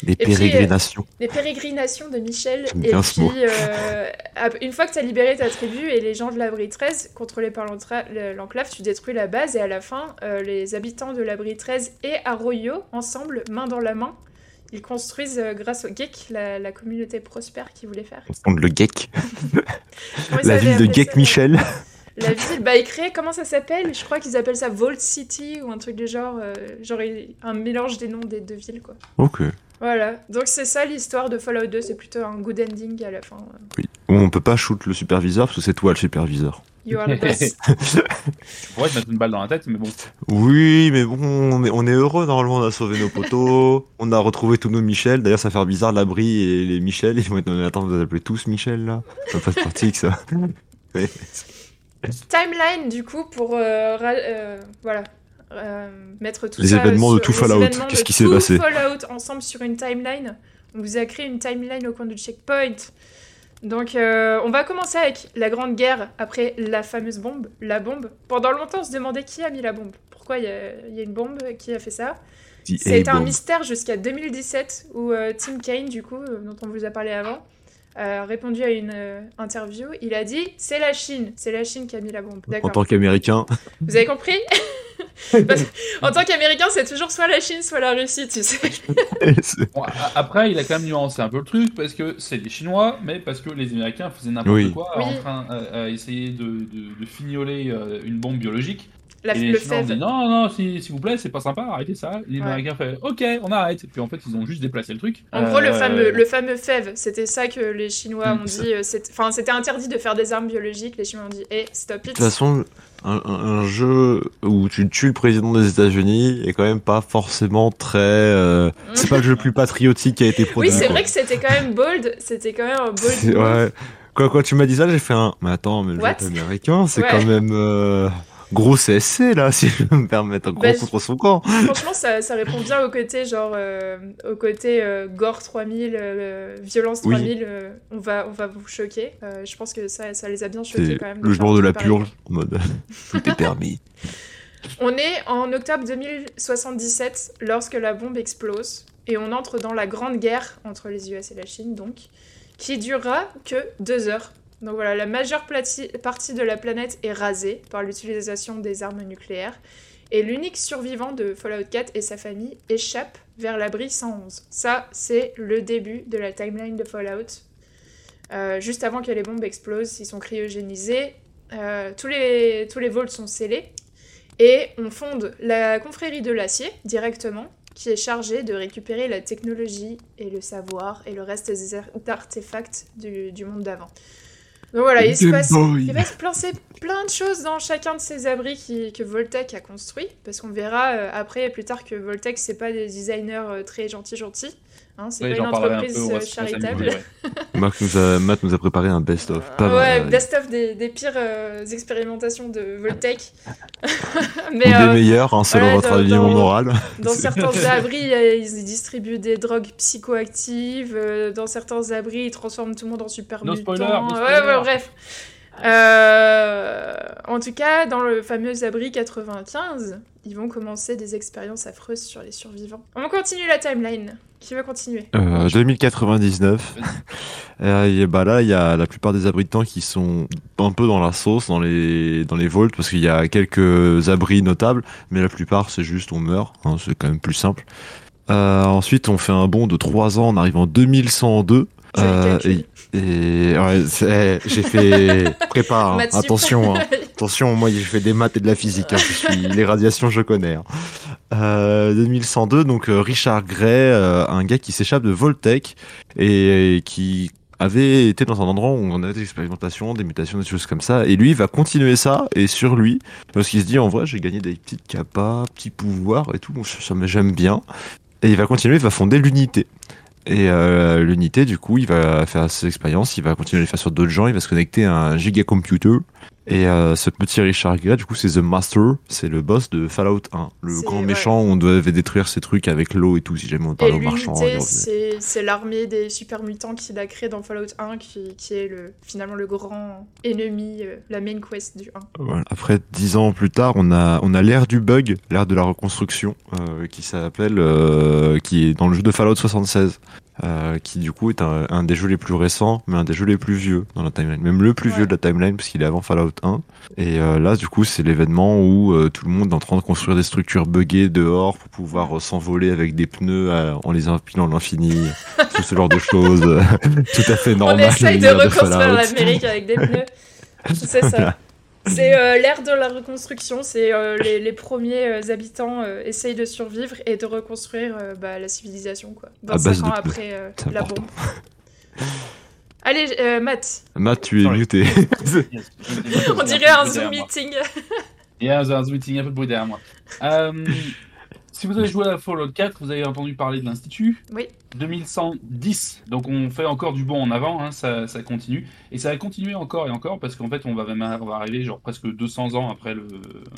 Les euh, pérégrinations. Les pérégrinations de Michel. Et bien ce mot. puis, euh, une fois que tu as libéré ta tribu et les gens de l'abri 13, contrôlés par l'enclave, tu détruis la base et à la fin, euh, les habitants de l'abri 13 et Arroyo, ensemble, main dans la main, ils construisent, euh, grâce au GEC, la, la communauté prospère qu'ils voulaient faire. Le ils La ville de ça Michel. La ville, bah, ils créaient, comment ça s'appelle? Je crois qu'ils appellent ça Vault City ou un truc du genre. euh, genre un mélange des noms des deux villes, quoi. Ok. Voilà, donc c'est ça l'histoire de Fallout 2, c'est plutôt un good ending à la fin. Oui. On peut pas shoot le superviseur parce que c'est toi le superviseur. You are the boss. Tu pourrais te mettre une balle dans la tête, mais bon. Oui, mais bon, on est, on est heureux normalement, on a sauvé nos poteaux, on a retrouvé tous nos Michel. D'ailleurs, ça va faire bizarre, l'abri et les Michel. Ils vont être, mais attends, vous appelez tous Michel là Ça passe pratique ça. Timeline, du coup, pour euh, euh, voilà, euh, mettre tout Les ça événements de tout Fallout. Qu'est-ce qui s'est passé Fallout ensemble sur une timeline. On vous a créé une timeline au coin du checkpoint. Donc, euh, on va commencer avec la Grande Guerre, après la fameuse bombe, la bombe. Pendant longtemps, on se demandait qui a mis la bombe. Pourquoi il y, a- il y a une bombe Qui a fait ça C'était un mystère jusqu'à 2017 où euh, Tim Kaine, du coup, euh, dont on vous a parlé avant, a répondu à une euh, interview. Il a dit c'est la Chine, c'est la Chine qui a mis la bombe. En tant qu'américain, Vous avez compris En tant qu'Américain, c'est toujours soit la Chine, soit la Russie, tu sais. Bon, après, il a quand même nuancé un peu le truc parce que c'est les Chinois, mais parce que les Américains faisaient n'importe Oui. quoi Oui. en train euh, à essayer de, de, de fignoler euh, une bombe biologique. La, et les le Chinois ont dit fève. non, non, s'il vous plaît, c'est pas sympa, arrêtez ça. Les Ouais. Américains fait ok, on arrête. Et puis en fait, ils ont juste déplacé le truc. En gros, le Euh, fameux, le fameux fève, c'était ça que les Chinois Mm, ont dit. euh, Enfin, c'était interdit de faire des armes biologiques. Les Chinois ont dit hé, stop de it. toute façon, un, jeu où tu tues le président des États-Unis est quand même pas forcément très. euh, C'est pas le jeu le plus patriotique qui a été produit. Oui, c'est vrai que c'était quand même bold. C'était quand même un bold. Ouais. Quand, quand tu m'as dit ça, j'ai fait un. Mais attends, mais le What? jeu américain, c'est Ouais. quand même. euh, Gros CSC là, si je peux me permettre, un gros Bah, contre son camp. Franchement, ça, ça répond bien au côté genre euh, au côté euh, gore 3000, euh, violence Oui. 3000. euh, on va on va vous choquer. Je pense que ça, ça les a bien choqués quand même. le genre de la purge, en mode. Tout est permis. On est en octobre 2077 lorsque la bombe explose et on entre dans la grande guerre entre les US et la Chine donc qui durera que deux heures. Donc voilà, la majeure partie de la planète est rasée par l'utilisation des armes nucléaires et l'unique survivant de Fallout 4 et sa famille échappe vers l'abri 111. Ça, c'est le début de la timeline de Fallout. Euh, juste avant que les bombes explosent, ils sont cryogénisés. Euh, tous, les, tous vols sont scellés. Et on fonde la confrérie de l'acier directement, qui est chargée de récupérer la technologie et le savoir et le reste des ar- artefacts du, du monde d'avant. Donc voilà, il se, passe, il va se placer plein de choses dans chacun de ces abris qui- que Voltec a construit, parce qu'on verra euh, après, plus tard, que Voltec, c'est pas des designers euh, très gentils gentils. Hein, c'est ouais, pas une un entreprise peu, euh, charitable. ouais. Marc nous a, Matt nous a préparé un best-of. Pas ouais, mal. best-of des, des pires euh, expérimentations de Voltec. Ou Mais des euh, meilleurs, hein, selon voilà, votre alignement moral. dans certains abris, euh, ils distribuent des drogues psychoactives. euh, Dans certains abris, ils transforment tout le monde en super No spoiler, no Ouais, ouais, bref. Euh, en tout cas, dans le fameux abri 95, ils vont commencer des expériences affreuses sur les survivants. On continue la timeline. Qui va continuer Euh, 2099. Euh, et bah là, il y a la plupart des abris de temps qui sont un peu dans la sauce, dans les dans les vaults, parce qu'il y a quelques abris notables, mais la plupart c'est juste on meurt. hein, c'est quand même plus simple. Euh, ensuite, on fait un bond de 3 ans, on arrive en 2102. Joli Euh, calcul. et et ouais, c'est- j'ai fait prépa. hein. Attention. hein. Attention, moi j'ai fait des maths et de la physique. hein. Je suis les radiations, je connais. Euh, 2102, donc euh, Richard Gray, euh, un gars qui s'échappe de Voltec et, qui avait été dans un endroit où on avait des expérimentations, des mutations, des choses comme ça. Et lui, il va continuer ça. Et sur lui, parce qu'il se dit en vrai, j'ai gagné des petites capas, petits pouvoirs et tout. ça, ça me j'aime bien. Et il va continuer, il va fonder l'unité. Et l'unité, du coup, il va faire ses expériences, il va continuer à les faire sur d'autres gens, il va se connecter à un gigacomputer Et euh, ce petit Richard Gere, du coup, c'est The Master, c'est le boss de Fallout 1, le grand ouais. méchant où on devait détruire ces trucs avec l'eau et tout, si jamais on parle aux marchands. c'est l'armée des super mutants qu'il a créé dans Fallout 1, qui, qui est le, finalement le grand ennemi, euh, la main quest du 1. Voilà. Après, dix ans plus tard, on a, on a l'ère du bug, l'ère de la reconstruction, euh, qui s'appelle, qui est dans le jeu de Fallout 76. Euh, qui du coup est un, un des jeux les plus récents, mais un des jeux les plus vieux dans la timeline, même le plus Ouais. vieux de la timeline parce qu'il est avant Fallout 1. Et euh, là, du coup, c'est l'événement où euh, tout le monde est en train de construire des structures buggées dehors pour pouvoir euh, s'envoler avec des pneus euh, en les empilant à l'infini, tout ce genre de choses, tout à fait normal. On essaye de reconstruire l'Amérique avec des pneus. C'est ça. C'est euh, l'ère de la reconstruction, c'est euh, les, les premiers euh, habitants euh, essayent de survivre et de reconstruire euh, bah, la civilisation, quoi. À 25 base ans de après euh, la important. bombe. Allez, euh, Matt, Matt, tu es muté. on dirait un Zoom meeting. Il y a un meeting, un peu de bruit derrière moi. Si vous avez joué à Fallout 4, vous avez entendu parler de l'Institut. Oui. 2110. Donc on fait encore du bon en avant, hein, ça, ça continue. Et ça va continuer encore et encore parce qu'en fait on va, même- on va arriver genre presque 200 ans après, le,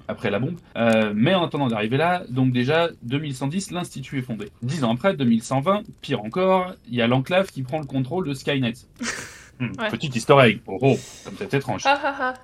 après la bombe. Euh, mais en attendant d'arriver là, donc déjà 2110, l'Institut est fondé. 10 ans après, 2120, pire encore, il y a l'enclave qui prend le contrôle de Skynet. Hmm, Ouais. Petite egg. Oh, oh, comme c'est étrange. Ah ah ah.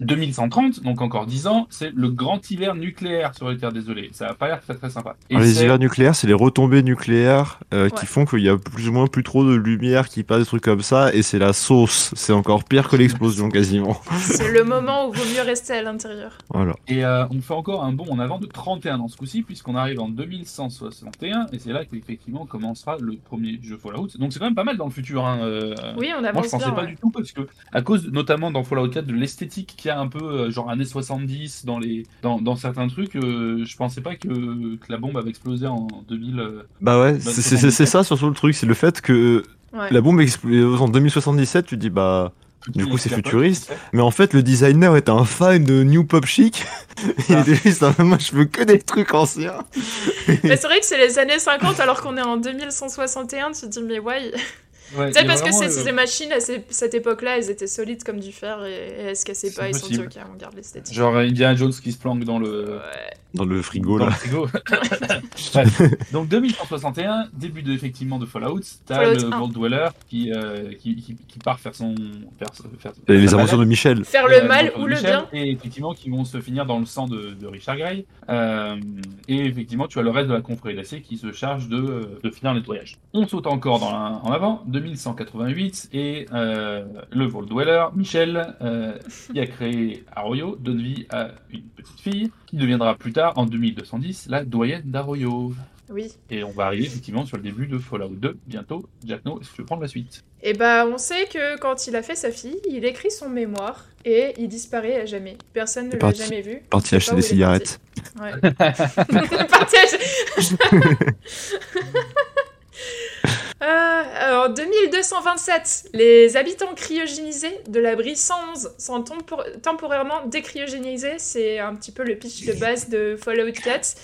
2130, donc encore 10 ans, c'est le grand hiver nucléaire sur les terres désolées. Ça a pas l'air très très sympa. Et Alors, les c'est- hivers nucléaires, c'est les retombées nucléaires euh, qui font qu'il y a plus ou moins plus trop de lumière qui passe, des trucs comme ça, et c'est la sauce. C'est encore pire que l'explosion quasiment. C'est le moment où vaut mieux rester à l'intérieur. Voilà. Et euh, on fait encore un bond en avant de 31 ans ce coup-ci, puisqu'on arrive en 2161, et c'est là qu'effectivement commencera le premier jeu Fallout. Donc c'est quand même pas mal dans le futur. Hein, euh, Oui, on Moi, avance je pensais bien. pas ouais. du tout parce que, à cause notamment dans Fallout 4 de l'esthétique qu'il y a un peu euh, genre années 70 dans les dans, dans certains trucs, euh, je pensais pas que, que la bombe avait explosé en 2000. euh, Bah ouais, c'est c'est c'est- c'est ça surtout le truc, c'est le fait que Ouais. la bombe explose en 2077, tu dis bah. Du coup, c'est un futuriste. Mais en fait, le designer était un fan de New Pop Chic. Il Ah. était juste, ah, moi je veux que des trucs anciens. Mais c'est vrai que c'est les années 50 alors qu'on est en 2161, tu te dis mais ouais. Ouais, Peut-être a parce que ces, euh, ces machines à ces- cette époque-là, elles étaient solides comme du fer et, et elles se cassaient pas, ils sont dit ok, on garde l'esthétique. Genre Indiana Jones qui se planque dans le, Ouais. Dans le frigo dans là. le frigo. Bref. Donc 2161, début de, effectivement de Fallout. T'as Fallout le 1. Vault Dweller qui, euh, qui, qui, qui part faire son. Faire, faire- Et les sa aventures de. Michel. Faire Euh, le mal euh, ou le Michel, bien. Et effectivement, qui vont se finir dans le sang de, de Richard Gray. Euh, et effectivement, tu as le reste de la confrérie d'acier qui se charge de, euh, de finir le nettoyage. On saute encore dans la- en avant, 2188, et euh, le Vault Dweller, Michel, euh, qui a créé Arroyo, donne vie à une petite fille, qui deviendra plus tard, en 2210, la doyenne d'Arroyo. Oui. Et on va arriver effectivement sur le début de Fallout 2, bientôt. Jack No, est-ce que tu veux prendre la suite Et bah, on sait que quand il a fait sa fille, il écrit son mémoire et il disparaît à jamais. Personne ne l'a parti- jamais vu. Parti acheter des où il est cigarettes. Ouais. Partage. Euh, alors, 2227, les habitants cryogénisés de l'abri 111 sont tempor- temporairement décryogénisés. C'est un petit peu le pitch de base de Fallout 4.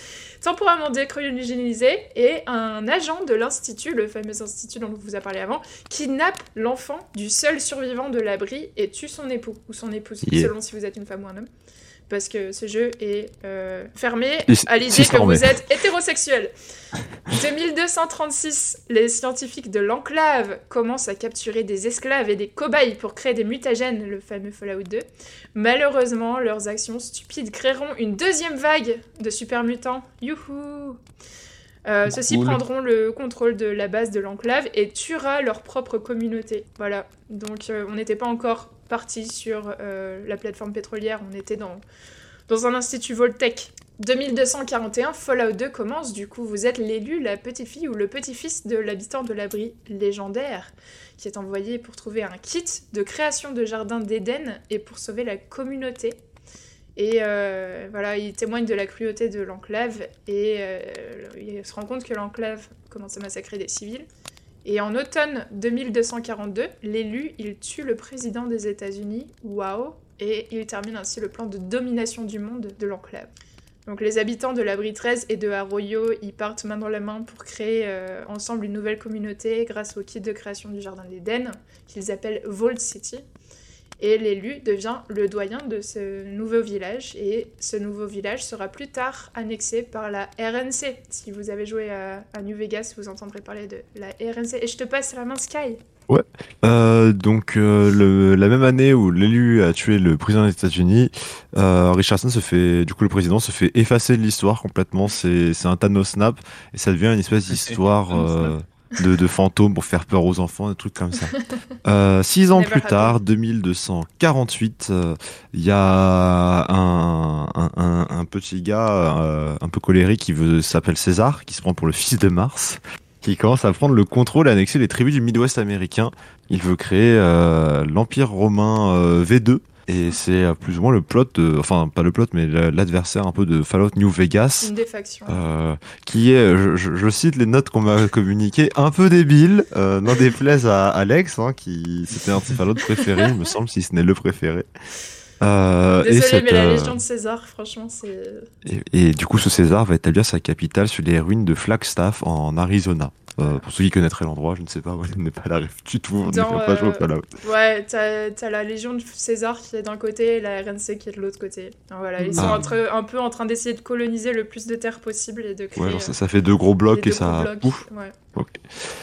Temporairement décryogénisés et un agent de l'Institut, le fameux institut dont on vous a parlé avant, kidnappe l'enfant du seul survivant de l'abri et tue son époux ou son épouse, Yeah. selon si vous êtes une femme ou un homme. Parce que ce jeu est euh, fermé à l'idée que vous êtes hétérosexuel. 2236, les scientifiques de l'enclave commencent à capturer des esclaves et des cobayes pour créer des mutagènes, le fameux Fallout 2. Malheureusement, leurs actions stupides créeront une deuxième vague de super mutants. Youhou Euh, Ceux-ci Cool. prendront le contrôle de la base de l'enclave et tuera leur propre communauté. Voilà. Donc euh, on n'était pas encore parti sur euh, la plateforme pétrolière, on était dans, dans un institut Voltec. 2241, Fallout 2 commence, du coup vous êtes l'élu, la petite fille ou le petit-fils de l'habitant de l'abri légendaire qui est envoyé pour trouver un kit de création de jardin d'Éden et pour sauver la communauté. Et euh, voilà, il témoigne de la cruauté de l'enclave et euh, il se rend compte que l'enclave commence à massacrer des civils. Et en automne 2242, l'élu, il tue le président des États-Unis, waouh, et il termine ainsi le plan de domination du monde de l'enclave. Donc les habitants de l'abri 13 et de Arroyo, ils partent main dans la main pour créer euh, ensemble une nouvelle communauté grâce au kit de création du Jardin d'Éden, qu'ils appellent Vault City. Et l'élu devient le doyen de ce nouveau village. Et ce nouveau village sera plus tard annexé par la RNC. Si vous avez joué à, à New Vegas, vous entendrez parler de la RNC. Et je te passe la main, Sky. Euh, donc euh, le- la même année où l'élu a tué le président des États-Unis, euh, Richardson se fait, du coup le président se fait effacer de l'histoire complètement. C'est c'est un Thanos snap et ça devient une espèce d'histoire euh, de, de fantômes pour faire peur aux enfants, des trucs comme ça. Euh, six ans Never plus tard, 2248, euh, il y a un, un, un- un petit gars euh, un peu colérique qui s'appelle César, qui se prend pour le fils de Mars qui commence à prendre le contrôle et annexer les tribus du Midwest américain. Il veut créer euh, l'Empire romain euh, V2. Et c'est euh, plus ou moins le plot, de, enfin pas le plot, mais l'adversaire un peu de Fallout New Vegas, Une des factions. euh, qui est, je, cite les notes qu'on m'a communiquées, un peu débile, euh, n'en déplaise à Alex, hein, qui c'était un de ses Fallout préférés, il me semble, si ce n'est le préféré. Euh, et cette, mais la Légion de César, franchement, c'est. et, et du coup, ce César va établir sa capitale sur les ruines de Flagstaff en Arizona. Euh, pour ceux qui connaîtraient l'endroit, je ne sais pas, moi, je n'ai pas la ref du tout, Dans, pas jouer au euh, Fallout. Ouais, t'as la Légion de César qui est d'un côté et la RNC qui est de l'autre côté. Voilà, ils sont Ah. entre- un peu en train d'essayer de coloniser le plus de terres possible et de créer. Ouais, ça, euh, ça fait deux gros les blocs et ça. gros blocs. Ouf. Ouais.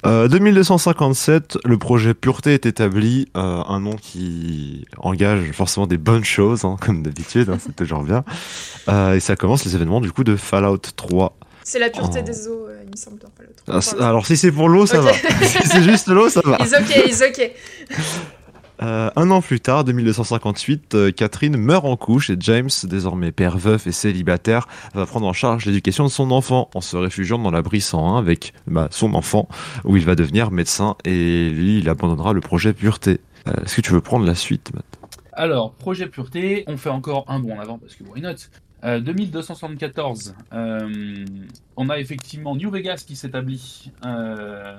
Euh, 2257, le projet Pureté est établi, euh, un nom qui engage forcément des bonnes choses, hein, comme d'habitude, hein, c'est toujours bien. Euh, et ça commence les événements du coup de Fallout 3. C'est la pureté Oh. des eaux, euh, il me semble, dans Fallout. Ah, Enfin, alors si c'est pour l'eau, ça va. si c'est juste l'eau, ça va. Ils ok, ils ok. Euh, un an plus tard, 2258, euh, Catherine meurt en couche et James, désormais père veuf et célibataire, va prendre en charge l'éducation de son enfant en se réfugiant dans l'abri 101 avec bah, son enfant, où il va devenir médecin et lui, il abandonnera le projet Pureté. Euh, Est-ce que tu veux prendre la suite Matt? Alors, projet pureté, on fait encore un bond en avant parce que why not? Euh, 2274, euh, on a effectivement New Vegas qui s'établit. Euh,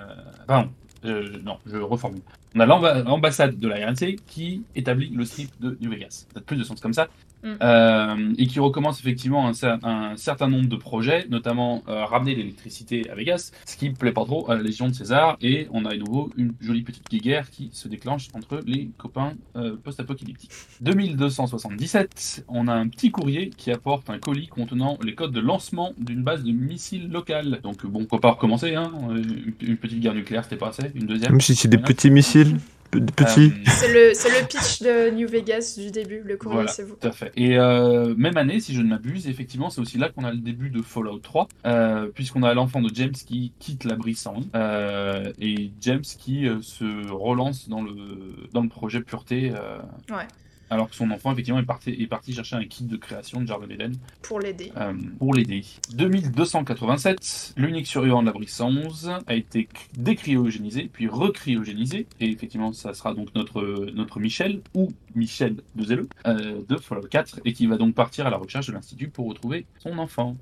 pardon, euh, non, je reformule. On a l'amba- l'ambassade de la RNC qui établit le strip de New Vegas. Peut-être plus de sens comme ça. Mm. Euh, et qui recommence effectivement un, cer- un certain nombre de projets, notamment euh, ramener l'électricité à Vegas, ce qui plaît pas trop à la Légion de César. Et on a à nouveau une jolie petite guerre qui se déclenche entre les copains euh, post-apocalyptiques. 2277, on a un petit courrier qui apporte un colis contenant les codes de lancement d'une base de missiles locale. Donc bon, on peut pas recommencer, hein. Une une petite guerre nucléaire, c'était pas assez. Une deuxième. Même si c'est des petits missiles, Euh, C'est le, c'est le pitch de New Vegas du début, le courrier, Voilà. c'est vous. Tout à fait. Et euh, même année, si je ne m'abuse, effectivement, c'est aussi là qu'on a le début de Fallout 3, euh, puisqu'on a l'enfant de James qui quitte l'abri 101, euh, et James qui euh, se relance dans le, dans le projet Pureté, euh, Ouais. Alors que son enfant, effectivement, est parti, est parti chercher un kit de création de Jardin d'Eden Pour l'aider. euh, pour l'aider. 2287, l'unique survivant de l'abri 111 a été décryogénisé, puis recryogénisé, et effectivement, ça sera donc notre, notre Michel, ou Michel de Zelo, euh, de Fallout 4, et qui va donc partir à la recherche de l'Institut pour retrouver son enfant.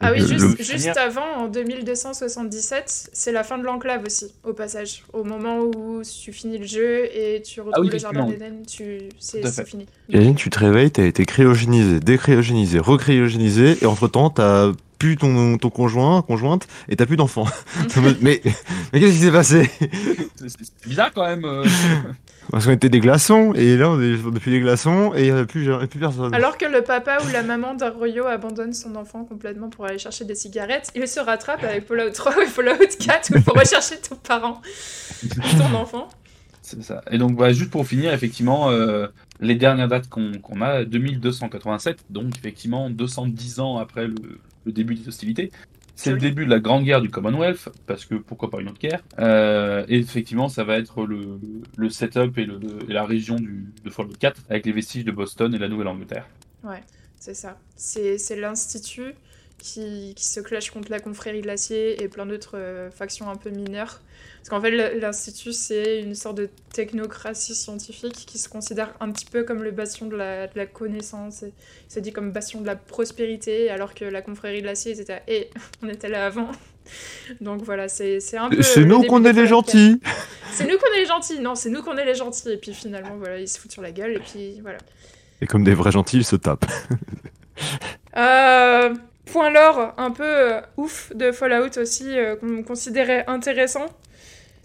Ah oui, Le- juste, le- juste avant, en 2277, c'est la fin de l'enclave aussi, au passage. Au moment où tu finis le jeu et tu retrouves Ah oui, le jardin d'Éden, tu... c'est fini. Imagine, tu te réveilles, t'as été cryogénisé, décryogénisé, recryogénisé, et entre-temps, t'as plus ton, ton conjoint, conjointe, et t'as plus d'enfant. mais mais qu'est-ce qui s'est passé? C'est bizarre quand même. euh. Parce qu'on était des glaçons, et là, on est depuis des glaçons, et il n'y a plus, plus personne. Alors que le papa ou la maman d'Arroyo abandonne son enfant complètement pour aller chercher des cigarettes, il se rattrape avec Fallout 3 ou Fallout 4 où il faut rechercher ton parent, ton enfant. C'est ça. Et donc, bah, juste pour finir, effectivement, euh, les dernières dates qu'on qu'on a, 2287, donc effectivement 210 ans après le, le début des hostilités. C'est le début de la grande guerre du Commonwealth, parce que pourquoi pas une autre guerre. Euh, et effectivement, ça va être le, le setup et, le, et la région du, de Fallout 4, avec les vestiges de Boston et la Nouvelle-Angleterre. C'est ça. C'est l'Institut qui, qui se clash contre la confrérie de l'acier et plein d'autres euh, factions un peu mineures. Parce qu'en fait, l'Institut, c'est une sorte de technocratie scientifique qui se considère un petit peu comme le bastion de la, de la connaissance. C'est dit comme bastion de la prospérité, alors que la confrérie de l'acier, ils étaient à, on était là avant. Donc voilà, c'est un peu. C'est nous qu'on est les Fallout 4. gentils C'est nous qu'on est les gentils. Non, c'est nous qu'on est les gentils. Et puis finalement, voilà, ils se foutent sur la gueule. Et puis voilà. Et comme des vrais gentils, ils se tapent. Euh, point lore un peu euh, ouf de Fallout aussi, euh, qu'on considérait intéressant.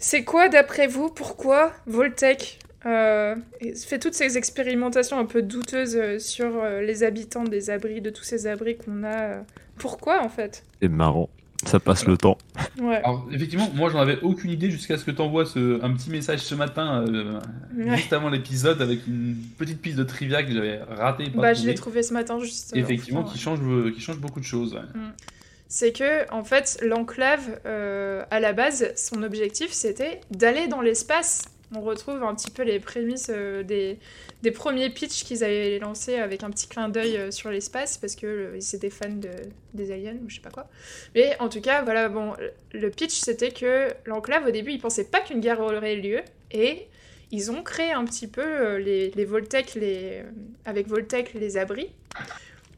C'est quoi, d'après vous, pourquoi Voltec euh, fait toutes ces expérimentations un peu douteuses sur les habitants des abris, de tous ces abris qu'on a. Pourquoi en fait? C'est marrant. Ça passe le temps. Ouais. Alors, effectivement, moi j'en avais aucune idée jusqu'à ce que tu envoies ce, un petit message ce matin, euh, Ouais. juste avant l'épisode, avec une petite piste de trivia que j'avais ratée. Bah, je trouvée. l'ai trouvé ce matin juste. Effectivement, enfin, qui, change, euh, qui change beaucoup de choses. ouais. c'est que en fait l'enclave euh, à la base son objectif c'était d'aller dans l'espace on retrouve un petit peu les prémices euh, des, premiers pitchs qu'ils avaient lancés avec un petit clin d'œil euh, sur l'espace parce que euh, ils étaient fans de, des aliens ou je sais pas quoi. Mais en tout cas voilà bon le pitch c'était que l'enclave au début ils pensaient pas qu'une guerre aurait lieu et ils ont créé un petit peu les, les Voltec, les, avec Voltec les abris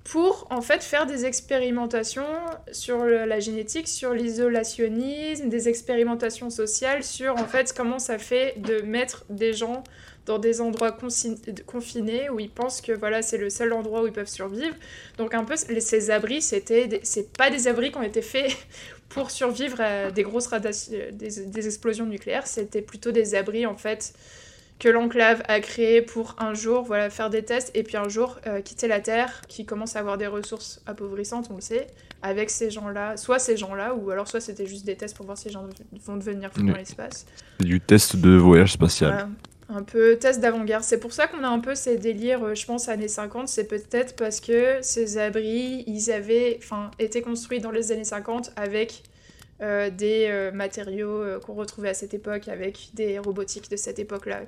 pour en fait faire des expérimentations sur la génétique, sur l'isolationnisme, des expérimentations sociales, sur en fait comment ça fait de mettre des gens dans des endroits confinés où ils pensent que voilà c'est le seul endroit où ils peuvent survivre. Donc un peu ces abris c'était c'est pas des abris qui ont été faits pour survivre à des grosses des explosions nucléaires, c'était plutôt des abris en fait que l'enclave a créé pour un jour voilà, faire des tests et puis un jour euh, quitter la Terre qui commence à avoir des ressources appauvrissantes, on le sait, avec ces gens-là, soit ces gens-là, ou alors soit c'était juste des tests pour voir si les gens vont devenir fous dans l'espace. C'est du test de voyage spatial. Voilà. Un peu test d'avant-garde. C'est pour ça qu'on a un peu ces délires, euh, je pense, années 50. C'est peut-être parce que ces abris, ils avaient enfin, été construits dans les années 50 avec euh, des euh, matériaux euh, qu'on retrouvait à cette époque, avec des robotiques de cette époque-là.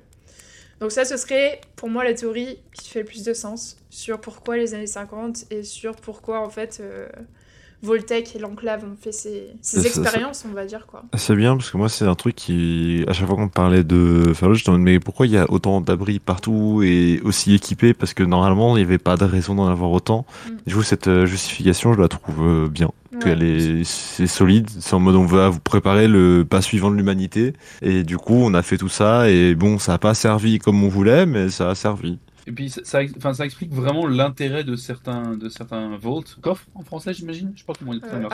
Donc ça, ce serait pour moi la théorie qui fait le plus de sens sur pourquoi les années 50 et sur pourquoi en fait euh, Voltec et l'enclave ont fait ces, expériences, on va dire quoi. C'est bien parce que moi c'est un truc qui à chaque fois qu'on parlait de Fallout j'étais en mode mais pourquoi il y a autant d'abris partout et aussi équipés? Parce que normalement il n'y avait pas de raison d'en avoir autant. Mm. Du coup cette euh, justification je la trouve euh, bien. Ouais. qu'elle est c'est solide c'est en mode on va vous préparer le pas suivant de l'humanité et du coup on a fait tout ça et bon ça a pas servi comme on voulait mais ça a servi Et puis ça, ça, enfin, ça explique vraiment l'intérêt de certains, de certains vaults, coffres en français j'imagine, je sais pas comment on dit Euh,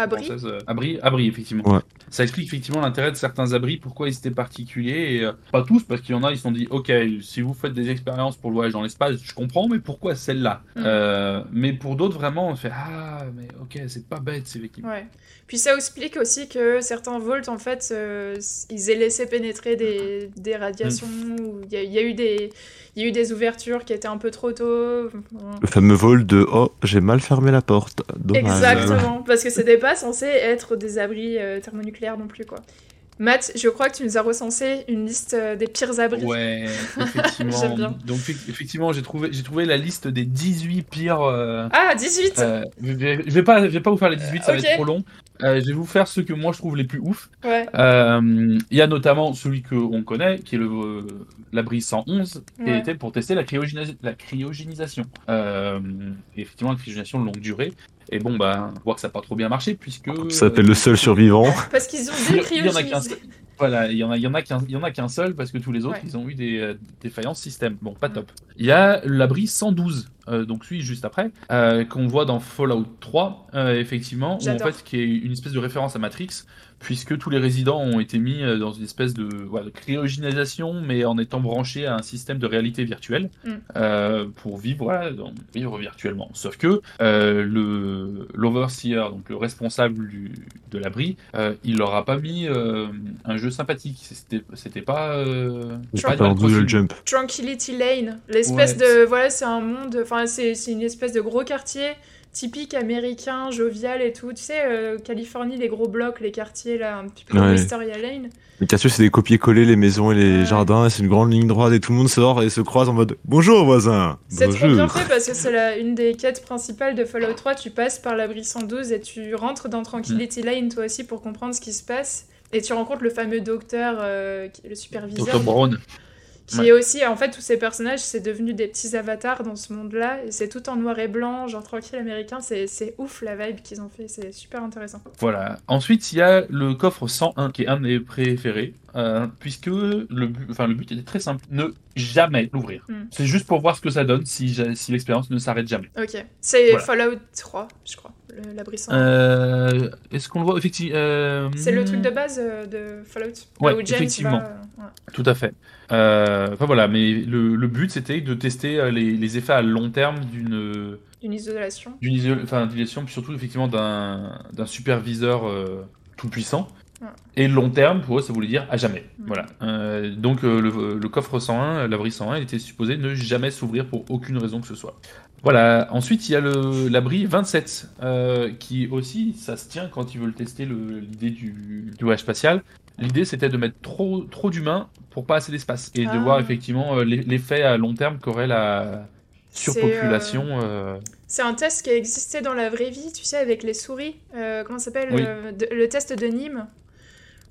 euh, abris, abris effectivement. Ouais. Ça explique effectivement l'intérêt de certains abris, pourquoi ils étaient particuliers, et euh, pas tous, parce qu'il y en a, ils se sont dit, ok, si vous faites des expériences pour le voyage dans l'espace, je comprends, mais pourquoi celle-là? Mm. Euh, Mais pour d'autres vraiment, on fait, ah, mais ok, c'est pas bête, c'est effectivement. Ouais. Puis ça explique aussi que certains volts, en fait, euh, ils aient laissé pénétrer des, des radiations, ou il y, a- il y a eu des... Il y a eu des ouvertures qui étaient un peu trop tôt. le fameux vol de oh j'ai mal fermé la porte dommage Exactement, parce que c'était pas censé être des abris euh, thermonucléaires non plus, quoi. Matt, je crois que tu nous as recensé une liste euh, des pires abris. Ouais, effectivement. J'aime bien. Donc effe- effectivement, j'ai trouvé, j'ai trouvé la liste des 18 pires. euh, Ah, 18 euh, je, vais, je vais pas, je vais pas vous faire les 18, ça va être trop long. Euh, je vais vous faire ceux que moi je trouve les plus ouf. Ouais. Il y a notamment celui que on connaît, qui est le l'abri 111, qui Ouais. était pour tester la, cryogénis- la cryogénisation. Effectivement, la cryogénisation de longue durée. Et bon, bah, on voit que ça n'a pas trop bien marché puisque. ça s'appelle le seul survivant Parce qu'ils ont Il y- il y en a qu'un décryogénisé. seul. Voilà, il y en a, il y en a qu'un, il y en a qu'un seul parce que tous les autres, Ouais. ils ont eu des, euh, des faillances système. Bon, pas top. Il y a l'abri 112, euh, donc celui juste après, euh, qu'on voit dans Fallout 3, euh, effectivement, où en fait, qui est une espèce de référence à Matrix, puisque tous les résidents ont été mis euh, dans une espèce de, voilà, de cryogénisation, mais en étant branchés à un système de réalité virtuelle Mm. euh, pour vivre, voilà, dans- vivre virtuellement. Sauf que euh, le l'overseer, donc le responsable du, de l'abri, euh, il leur a pas mis euh, un jeu sympathique. C'était c'était pas. Euh, pas. Jump Tranquility Lane, l'espèce Ouais. de voilà, c'est un monde, enfin c'est c'est une espèce de gros quartier typique américain, jovial et tout. Tu sais, euh, Californie, les gros blocs, les quartiers là, un petit peu comme Ouais. Wisteria Lane. les quartiers c'est des copier-coller les maisons et les Ouais. jardins c'est une grande ligne droite et tout le monde sort et se croise en mode bonjour voisin C'est trop bien fait parce que c'est la- une des quêtes principales de Fallout 3. Tu passes par l'abri 112 et tu rentres dans Tranquility. Lane toi aussi pour comprendre ce qui se passe. Et tu rencontres le fameux docteur, euh, le superviseur. Dr. Brown. Qui Ouais. est aussi, en fait, tous ces personnages, c'est devenu des petits avatars dans ce monde-là. Et c'est tout en noir et blanc, genre tranquille américain. C'est c'est ouf la vibe qu'ils ont fait, c'est super intéressant. Voilà. Ensuite, il y a le coffre 101, qui est un de mes préférés. Euh, puisque le but, enfin, le but était très simple, ne jamais l'ouvrir. Hmm. C'est juste pour voir ce que ça donne si, si l'expérience ne s'arrête jamais. Ok. C'est Voilà. Fallout 3, je crois. L'abri sans. Euh, Est-ce qu'on le voit? Effectivement euh, C'est le truc de base euh, de Fallout. Ouais, effectivement. va, ouais. Tout à fait. Enfin voilà, mais le, le but c'était de tester les, les effets à long terme d'une D'une isolation. d'une iso- enfin, d'isolation, puis surtout effectivement d'un d'un superviseur euh, tout puissant. Et long terme, pour eux, ça voulait dire à jamais. Mhm. Voilà. Euh, donc euh, le, le coffre 101, l'abri 101, il était supposé ne jamais s'ouvrir pour aucune raison que ce soit. Voilà. Ensuite, il y a l'abri 27, euh, qui aussi, ça se tient quand ils veulent tester l'idée du, du voyage spatial. L'idée, c'était de mettre trop, trop d'humains pour pas assez d'espace. Et de Ah. voir effectivement euh, l'e- l'effet à long terme qu'aurait la surpopulation. C'est un test qui a existé dans la vraie vie, tu sais, avec les souris. Comment ça s'appelle Oui. Le test de Nîmes,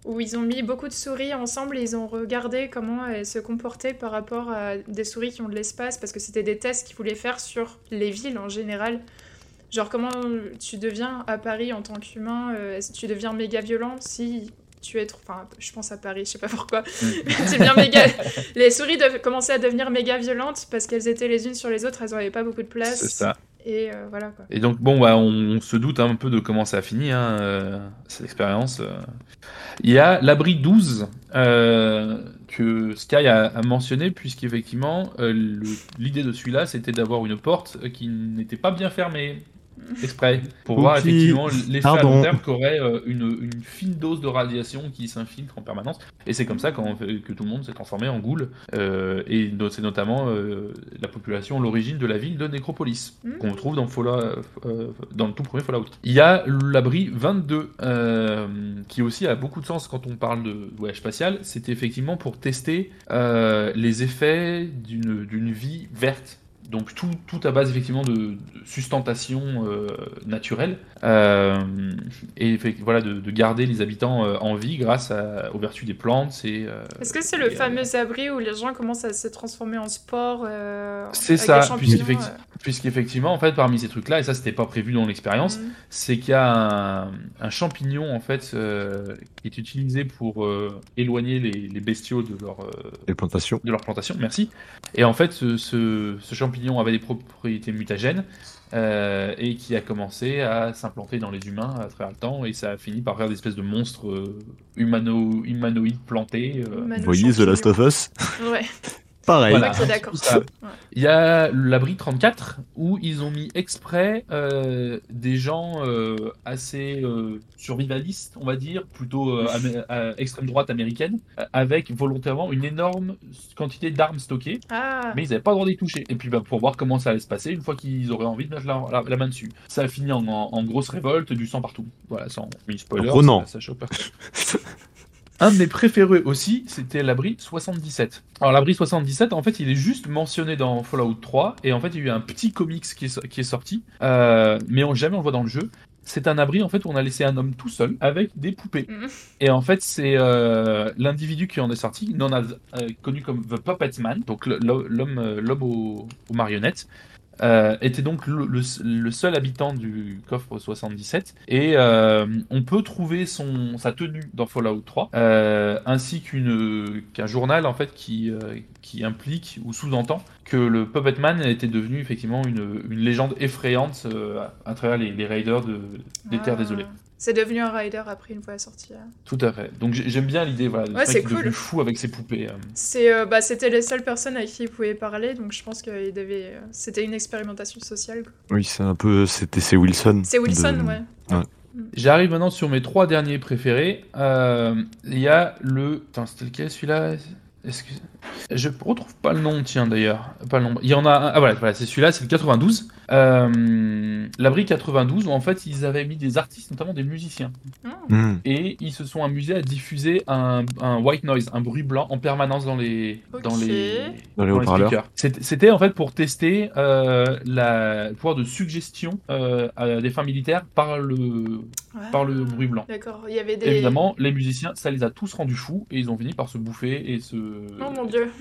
où ils ont mis beaucoup de souris ensemble et ils ont regardé comment elles se comportaient par rapport à des souris qui ont de l'espace, parce que c'était des tests qu'ils voulaient faire sur les villes en général. Genre comment tu deviens à Paris en tant qu'humain, euh, tu deviens méga violent si tu es trop... Enfin, je pense à Paris, je sais pas pourquoi. tu deviens méga... Les souris dev- commençaient à devenir méga violentes parce qu'elles étaient les unes sur les autres, elles n'avaient pas beaucoup de place. C'est ça. Et euh, voilà quoi. Et donc, bon, bah, on, se doute un peu de comment ça a fini, hein, euh, cette expérience. euh. Il y a l'abri 12 euh, que Sky a, a mentionné, puisqu'effectivement, l'idée de celui-là, c'était d'avoir une porte qui n'était pas bien fermée. Exprès, pour voir effectivement l'effet à long terme qu'aurait euh, une, une fine dose de radiation qui s'infiltre en permanence. Et c'est comme ça fait- que tout le monde s'est transformé en goule. Euh, et c'est notamment euh, la population, l'origine de la ville de Nécropolis, Mhm. qu'on trouve dans, Fallout- euh, dans le tout premier Fallout. Il y a l'abri 22, euh, qui aussi a beaucoup de sens quand on parle de voyage spatial. C'était effectivement pour tester euh, les effets d'une vie verte. Donc tout, tout à base effectivement de, de sustentation euh, naturelle Euh, et voilà de, de garder les habitants euh, en vie grâce à- aux vertus des plantes euh, Est-ce que c'est le euh, fameux abri où les gens commencent à se transformer en sport euh, C'est ça, euh, puisqu'effectivement en fait parmi ces trucs là et ça c'était pas prévu dans l'expérience mm. c'est qu'il y a un, un champignon en fait euh, qui est utilisé pour euh, éloigner les, les bestiaux de leur euh, Les plantations. de leur plantation, merci. Et en fait, ce, ce- ce champignon avait des propriétés mutagènes euh, et qui a commencé à s'implanter dans les humains à travers le temps et ça a fini par faire des espèces de monstres euh, humano humanoïdes plantés. euh. Vous voyez The Last of Us? Ouais, Pareil. Voilà. Il y a l'abri 34 où ils ont mis exprès euh, des gens euh, assez euh, survivalistes, on va dire, plutôt euh, extrême droite américaine, avec volontairement une énorme quantité d'armes stockées. Ah, mais ils n'avaient pas le droit d'y toucher. Et puis bah, pour voir comment ça allait se passer une fois qu'ils auraient envie de mettre la, la- la main dessus. Ça a fini en, en- en grosse révolte, du sang partout. Voilà, sans spoiler. Renan. Ça, ça choque personne. Un de mes préférés aussi, c'était l'abri 77. Alors l'abri 77, en fait, il est juste mentionné dans Fallout 3, et en fait, il y a eu un petit comics qui est, so- qui est sorti, euh, mais on, jamais on le voit dans le jeu. C'est un abri en fait où on a laissé un homme tout seul avec des poupées. Mhm. Et en fait, c'est euh, l'individu qui en est sorti, non euh, connu comme The Puppet Man, donc l'homme l'homme aux, aux marionnettes, euh, était donc le, le- le seul habitant du coffre 77. Et euh, on peut trouver son, sa tenue dans Fallout 3, euh, ainsi qu'une qu'un journal en fait qui, euh, qui implique ou sous-entend que le Puppet Man était devenu effectivement une, une légende effrayante euh, à, à travers les, les raiders de, des Terres Ah. Désolées. C'est devenu un rider après une fois sorti. hein. Tout à fait. Donc j'ai- j'aime bien l'idée, voilà, de Ouais, ce c'est est devenu cool. fou avec ses poupées. euh. C'est, euh, bah, c'était les seules personnes avec qui il pouvait parler, donc je pense que il devait, euh, c'était une expérimentation sociale. quoi. Oui, c'est un peu. C'était c'est Wilson. C'est Wilson, de- ouais. J'arrive maintenant sur mes trois derniers préférés. Euh, Il y a le. Attends, c'était lequel celui-là? Est-ce que. Je retrouve pas le nom, tiens d'ailleurs. Pas le nom. Il y en a un. Ah voilà, voilà c'est celui-là, c'est le 92. Euh, L'abri 92, où en fait ils avaient mis des artistes, notamment des musiciens. Hmm. Hmm. Et ils se sont amusés à diffuser un, un white noise, un bruit blanc en permanence dans les, dans Ok. les, Dans les haut-parleurs. speakers. C'était c'était, en fait pour tester euh, la, le pouvoir de suggestion euh, à des fins militaires par le, Ouais. par le bruit blanc. D'accord, il y avait des. Évidemment, les musiciens, ça les a tous rendus fous et ils ont fini par se bouffer et se Oh mon dieu.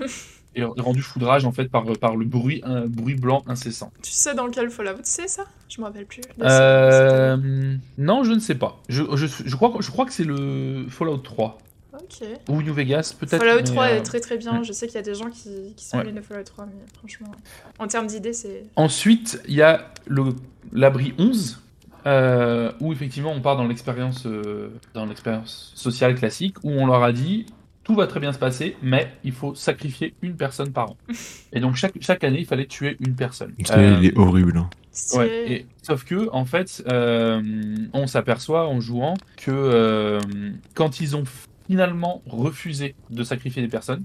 et rendu foudrage en fait par, par le bruit un bruit blanc incessant. tu sais dans quel Fallout c'est ça? Je me rappelle plus. Euh, non, je ne sais pas. Je, je, je crois que- je crois que c'est le Fallout 3. Ok. Ou New Vegas, peut-être. Fallout mais, 3 euh, est très très bien. ouais. Je sais qu'il y a des gens qui, qui sont Ouais. allés de Fallout 3, mais franchement, en termes d'idées, c'est. Ensuite, il y a l'abri 11, euh, où effectivement on part dans l'expérience euh, dans l'expérience sociale classique, où on leur a dit tout va très bien se passer, mais il faut sacrifier une personne par an. Et donc chaque, chaque année, il fallait tuer une personne. Euh, Il est horrible. hein. Ouais, et- sauf que en fait, euh, on s'aperçoit en jouant que euh, quand ils ont finalement refusé de sacrifier des personnes,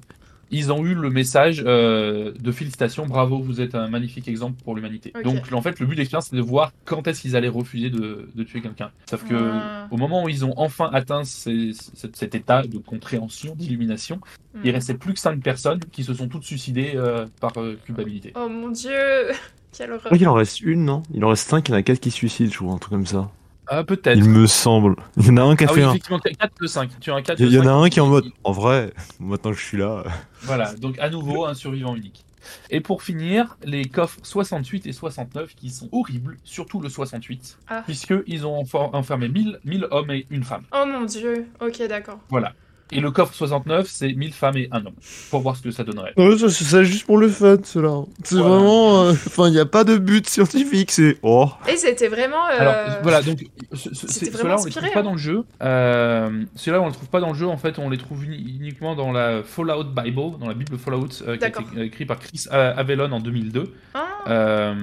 ils ont eu le message euh, de félicitations, bravo, vous êtes un magnifique exemple pour l'humanité. Donc en fait, le but de l'expérience, c'est de voir quand est-ce qu'ils allaient refuser de, de tuer quelqu'un. Sauf que Ah. au moment où ils ont enfin atteint ces- cet, cet état de compréhension, d'illumination, Hmm. il restait plus que cinq personnes qui se sont toutes suicidées euh, par euh, culpabilité. Oh mon dieu Quelle horreur qu'il en reste une, non? Il en reste cinq, il y en a quatre qui se suicident, je crois, un truc comme ça. Ah, peut-être. Il me semble. Il y en a un qui a Ah fait oui, un. effectivement, 4 de 5. Tu as un 4 Il y, en a 5. un qui est en mode. En vrai, maintenant que je suis là. Voilà, donc à nouveau, un survivant unique. Et pour finir, les coffres 68 et 69 qui sont horribles, surtout le 68, Ah. puisqu'ils ont enfer- enfermé 1000, 1000 hommes et une femme. Oh mon dieu Ok, d'accord. Voilà. Et le coffre 69, c'est 1000 femmes et un homme. Pour voir ce que ça donnerait. Ouais, c'est juste pour le fun, cela. C'est Voilà. vraiment. euh, Enfin, il n'y a pas de but scientifique, c'est. Oh. Et c'était vraiment. euh, Alors voilà, donc ce- ce- c'était c'est- vraiment ceux-là on les inspiré, trouve pas hein. dans le jeu. Euh, ceux-là on les trouve pas dans le jeu. En fait, on les trouve uni- uniquement dans la Fallout Bible, dans la Bible Fallout, euh, qui a été écrit par Chris Avellone en 2002. Ah, Euh,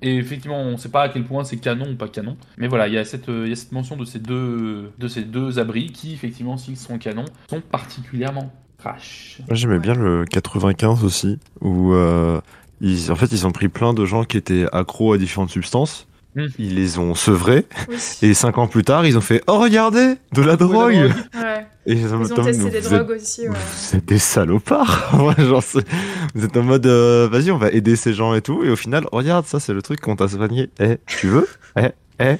et effectivement, on ne sait pas à quel point c'est canon ou pas canon. Mais voilà, il y, a cette, il y a cette mention de ces deux, de ces deux abris qui, effectivement, s'ils sont canon, sont particulièrement trash. Moi, j'aimais bien le 95 aussi, où euh, ils, en fait, ils ont pris plein de gens qui étaient accros à différentes substances. Mm. Ils les ont sevrés. oui. Et cinq ans plus tard, ils ont fait Oh, regardez De la drogue drogue. Ouais. Et ils, ont testé des êtes- drogues aussi, ouais. Vous êtes des salopards genre, c'est- Vous êtes en mode euh, Vas-y, on va aider ces gens et tout. Et au final, regarde, ça, c'est le truc qu'on t'a soigné. Eh, tu veux? Eh, eh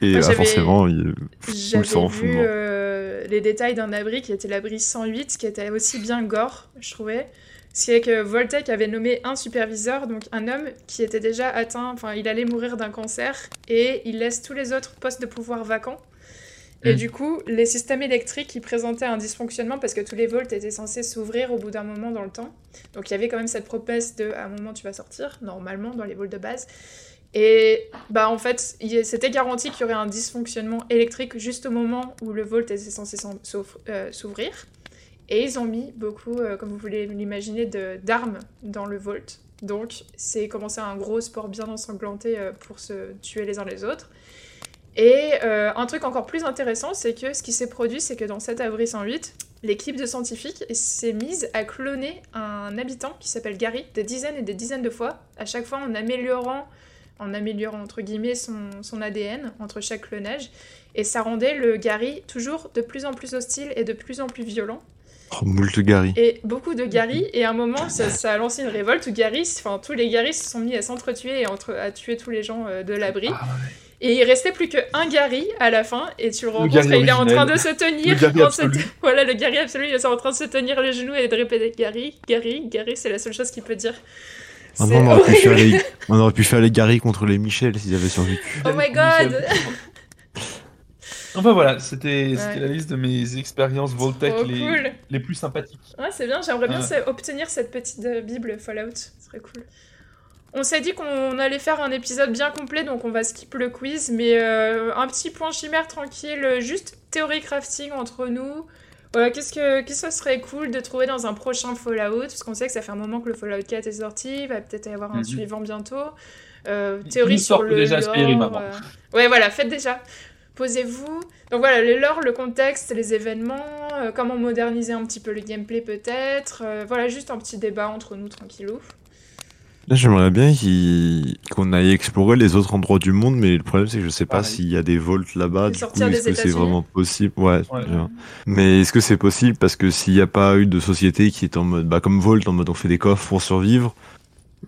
Et Moi, euh, forcément, il... J'avais s'en fout, euh, les détails d'un abri qui était l'abri 108, qui était aussi bien gore, je trouvais. C'est que Voltec avait nommé un superviseur, donc un homme qui était déjà atteint, enfin il allait mourir d'un cancer, et il laisse tous les autres postes de pouvoir vacants. Et Mm. du coup, les systèmes électriques qui présentaient un dysfonctionnement parce que tous les volts étaient censés s'ouvrir au bout d'un moment dans le temps. Donc il y avait quand même cette promesse de à un moment tu vas sortir, normalement dans les volts de base. Et bah en fait, c'était garanti qu'il y aurait un dysfonctionnement électrique juste au moment où le volt était censé euh, s'ouvrir. Et ils ont mis beaucoup, euh, comme vous voulez l'imaginer, d'armes dans le volt. Donc c'est commencé un gros sport bien ensanglanté euh, pour se tuer les uns les autres. Et un truc encore plus intéressant, c'est que ce qui s'est produit, c'est que dans cet abri 108, l'équipe de scientifiques s'est mise à cloner un habitant qui s'appelle Gary des dizaines et des dizaines de fois, à chaque fois en améliorant, en améliorant entre guillemets son, son ADN entre chaque clonage. Et ça rendait le Gary toujours de plus en plus hostile et de plus en plus violent. Oh, moult Gary. Et beaucoup de Gary, et à un moment, ça, ça a lancé une révolte où Gary, enfin tous les Gary se sont mis à s'entretuer et entre, à tuer tous les gens euh, de l'abri. Ah, Et il restait plus qu'un Gary à la fin, et tu le rencontres, Gary et il est en train de se tenir. Le se-. Voilà, le Gary absolu, il est en train de se tenir les genoux et de répéter Gary, Gary, Gary, c'est la seule chose qu'il peut dire. On, aurait pu faire les... on aurait pu faire les Gary contre les Michel s'ils avaient survécu. Oh my god! Enfin voilà, c'était Ouais. la liste de mes expériences Voltec Trop les, cool. les plus sympathiques. Ouais, c'est bien, j'aimerais bien obtenir cette petite euh, Bible Fallout, ce serait cool. On s'est dit qu'on allait faire un épisode bien complet, donc on va skip le quiz, mais euh, un petit point chimère tranquille, juste théorie crafting entre nous. Voilà, qu'est-ce que, qu'est-ce que ce serait cool de trouver dans un prochain Fallout, parce qu'on sait que ça fait un moment que le Fallout 4 est sorti, il va peut-être y avoir un Mhm. suivant bientôt. Euh, théorie sur le déjà lore, euh, Ouais, voilà, faites déjà. Posez-vous. Donc voilà, le lore, le contexte, les événements, euh, comment moderniser un petit peu le gameplay peut-être. euh, voilà, juste un petit débat entre nous tranquillou. Là, j'aimerais bien qu'on aille explorer les autres endroits du monde, mais le problème, c'est que je sais pas s'il y a des volts là-bas. Du coup, est-ce que c'est vraiment possible? Ouais. Mais est-ce que c'est possible? Parce que s'il n'y a pas eu de société qui est en mode, bah, comme Volt, en mode on fait des coffres pour survivre,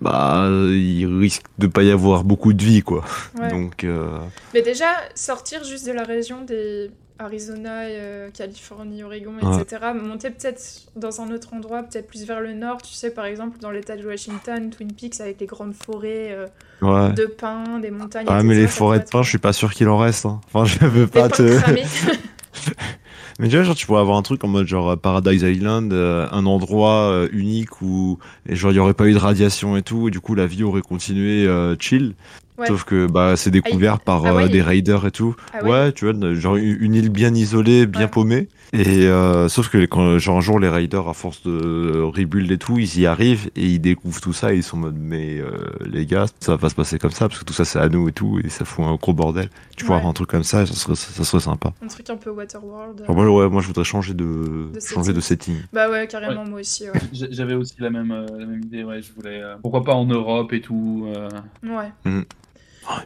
bah, il risque de pas y avoir beaucoup de vie, quoi. Ouais. Donc, euh, Mais déjà, sortir juste de la région des Arizona, euh, Californie, Oregon, Ouais. etc. Monter peut-être dans un autre endroit, peut-être plus vers le nord, tu sais, par exemple, dans l'état de Washington, Twin Peaks, avec les grandes forêts euh, ouais. de pins, des montagnes. Ah, etc., mais les forêts de pourrait pin, être- je suis pas sûr qu'il en reste. hein. Enfin, je veux pas pins te. Mais tu vois, genre, tu pourrais avoir un truc en mode genre euh, Paradise Island, euh, un endroit euh, unique où genre il y aurait pas eu de radiation et tout, et du coup la vie aurait continué euh, chill. Ouais. Sauf que bah c'est découvert par Ah ouais, euh, des raiders et tout. Ah ouais ouais, tu vois, genre une une île bien isolée, bien Ouais. paumée. Et euh, sauf que quand genre un jour les raiders à force de rebuild et tout, ils y arrivent et ils découvrent tout ça et ils sont en mode mais euh, les gars, ça va pas se passer comme ça parce que tout ça c'est à nous et tout et ça fout un gros bordel. Tu pourrais Ouais. avoir un truc comme ça, ça serait ça serait sympa. Un truc un peu Waterworld. Genre, moi, ouais, moi je voudrais changer de, De changer de setting. Bah ouais, carrément, moi aussi. Ouais. J'avais aussi la même, euh, la même idée, ouais, je voulais... euh, pourquoi pas en Europe et tout euh,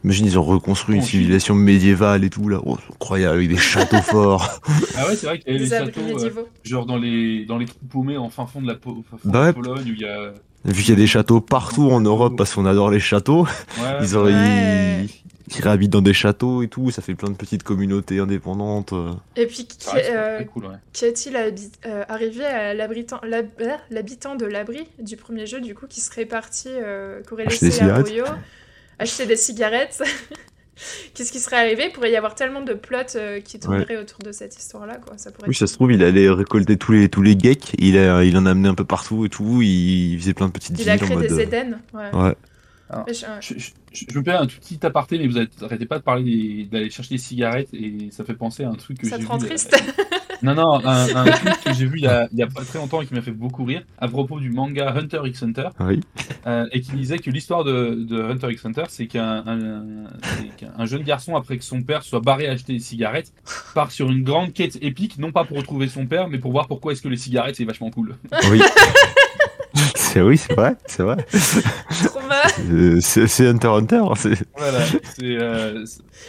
Imagine ils ont reconstruit une civilisation médiévale et tout là, oh, c'est incroyable avec des châteaux forts. Ah ouais, c'est vrai qu'il y avait Des les abris châteaux, euh, genre dans les, dans les trous paumés en fin fond de la Po- fin fond Bah de. Pologne, où il y a... Vu qu'il y a des châteaux partout en Europe parce qu'on adore les châteaux, Ouais, ils auraient Ouais. ils, ils réhabitent dans des châteaux et tout, ça fait plein de petites communautés indépendantes. euh. Et puis, c'est euh, très cool, ouais. qui est-il euh, arrivé à l'habitant de l'abri du premier jeu, du coup, qui serait parti, euh, qui aurait Acheter laissé à. Acheter des cigarettes Qu'est-ce qui serait arrivé? Il pourrait y avoir tellement de plots euh, qui tourneraient autour de cette histoire-là, quoi. Ça pourrait Oui, être- ça se trouve, il allait récolter tous les tous les geeks, il, a, il en a amené un peu partout et tout, il, faisait plein de petites Il a créé des euh, Éden. Ouais. Ouais. Alors, je- Je, je- je- je me permets un tout petit aparté, mais vous arrêtez pas de parler d'aller chercher des cigarettes et ça fait penser à un truc que Ça j'ai te rend vu. triste Non, non, un, un truc que j'ai vu il y, a, il y a pas très longtemps et qui m'a fait beaucoup rire à propos du manga Hunter x Hunter Oui. euh, et qui disait que l'histoire de, de Hunter x Hunter, c'est qu'un jeune garçon, après que son père soit barré à acheter des cigarettes, part sur une grande quête épique, non pas pour retrouver son père, mais pour voir pourquoi est-ce que les cigarettes c'est vachement cool. Oui. c'est oui, c'est vrai, c'est vrai. Euh, C'est Hunter x Hunter. Voilà, c'est. euh,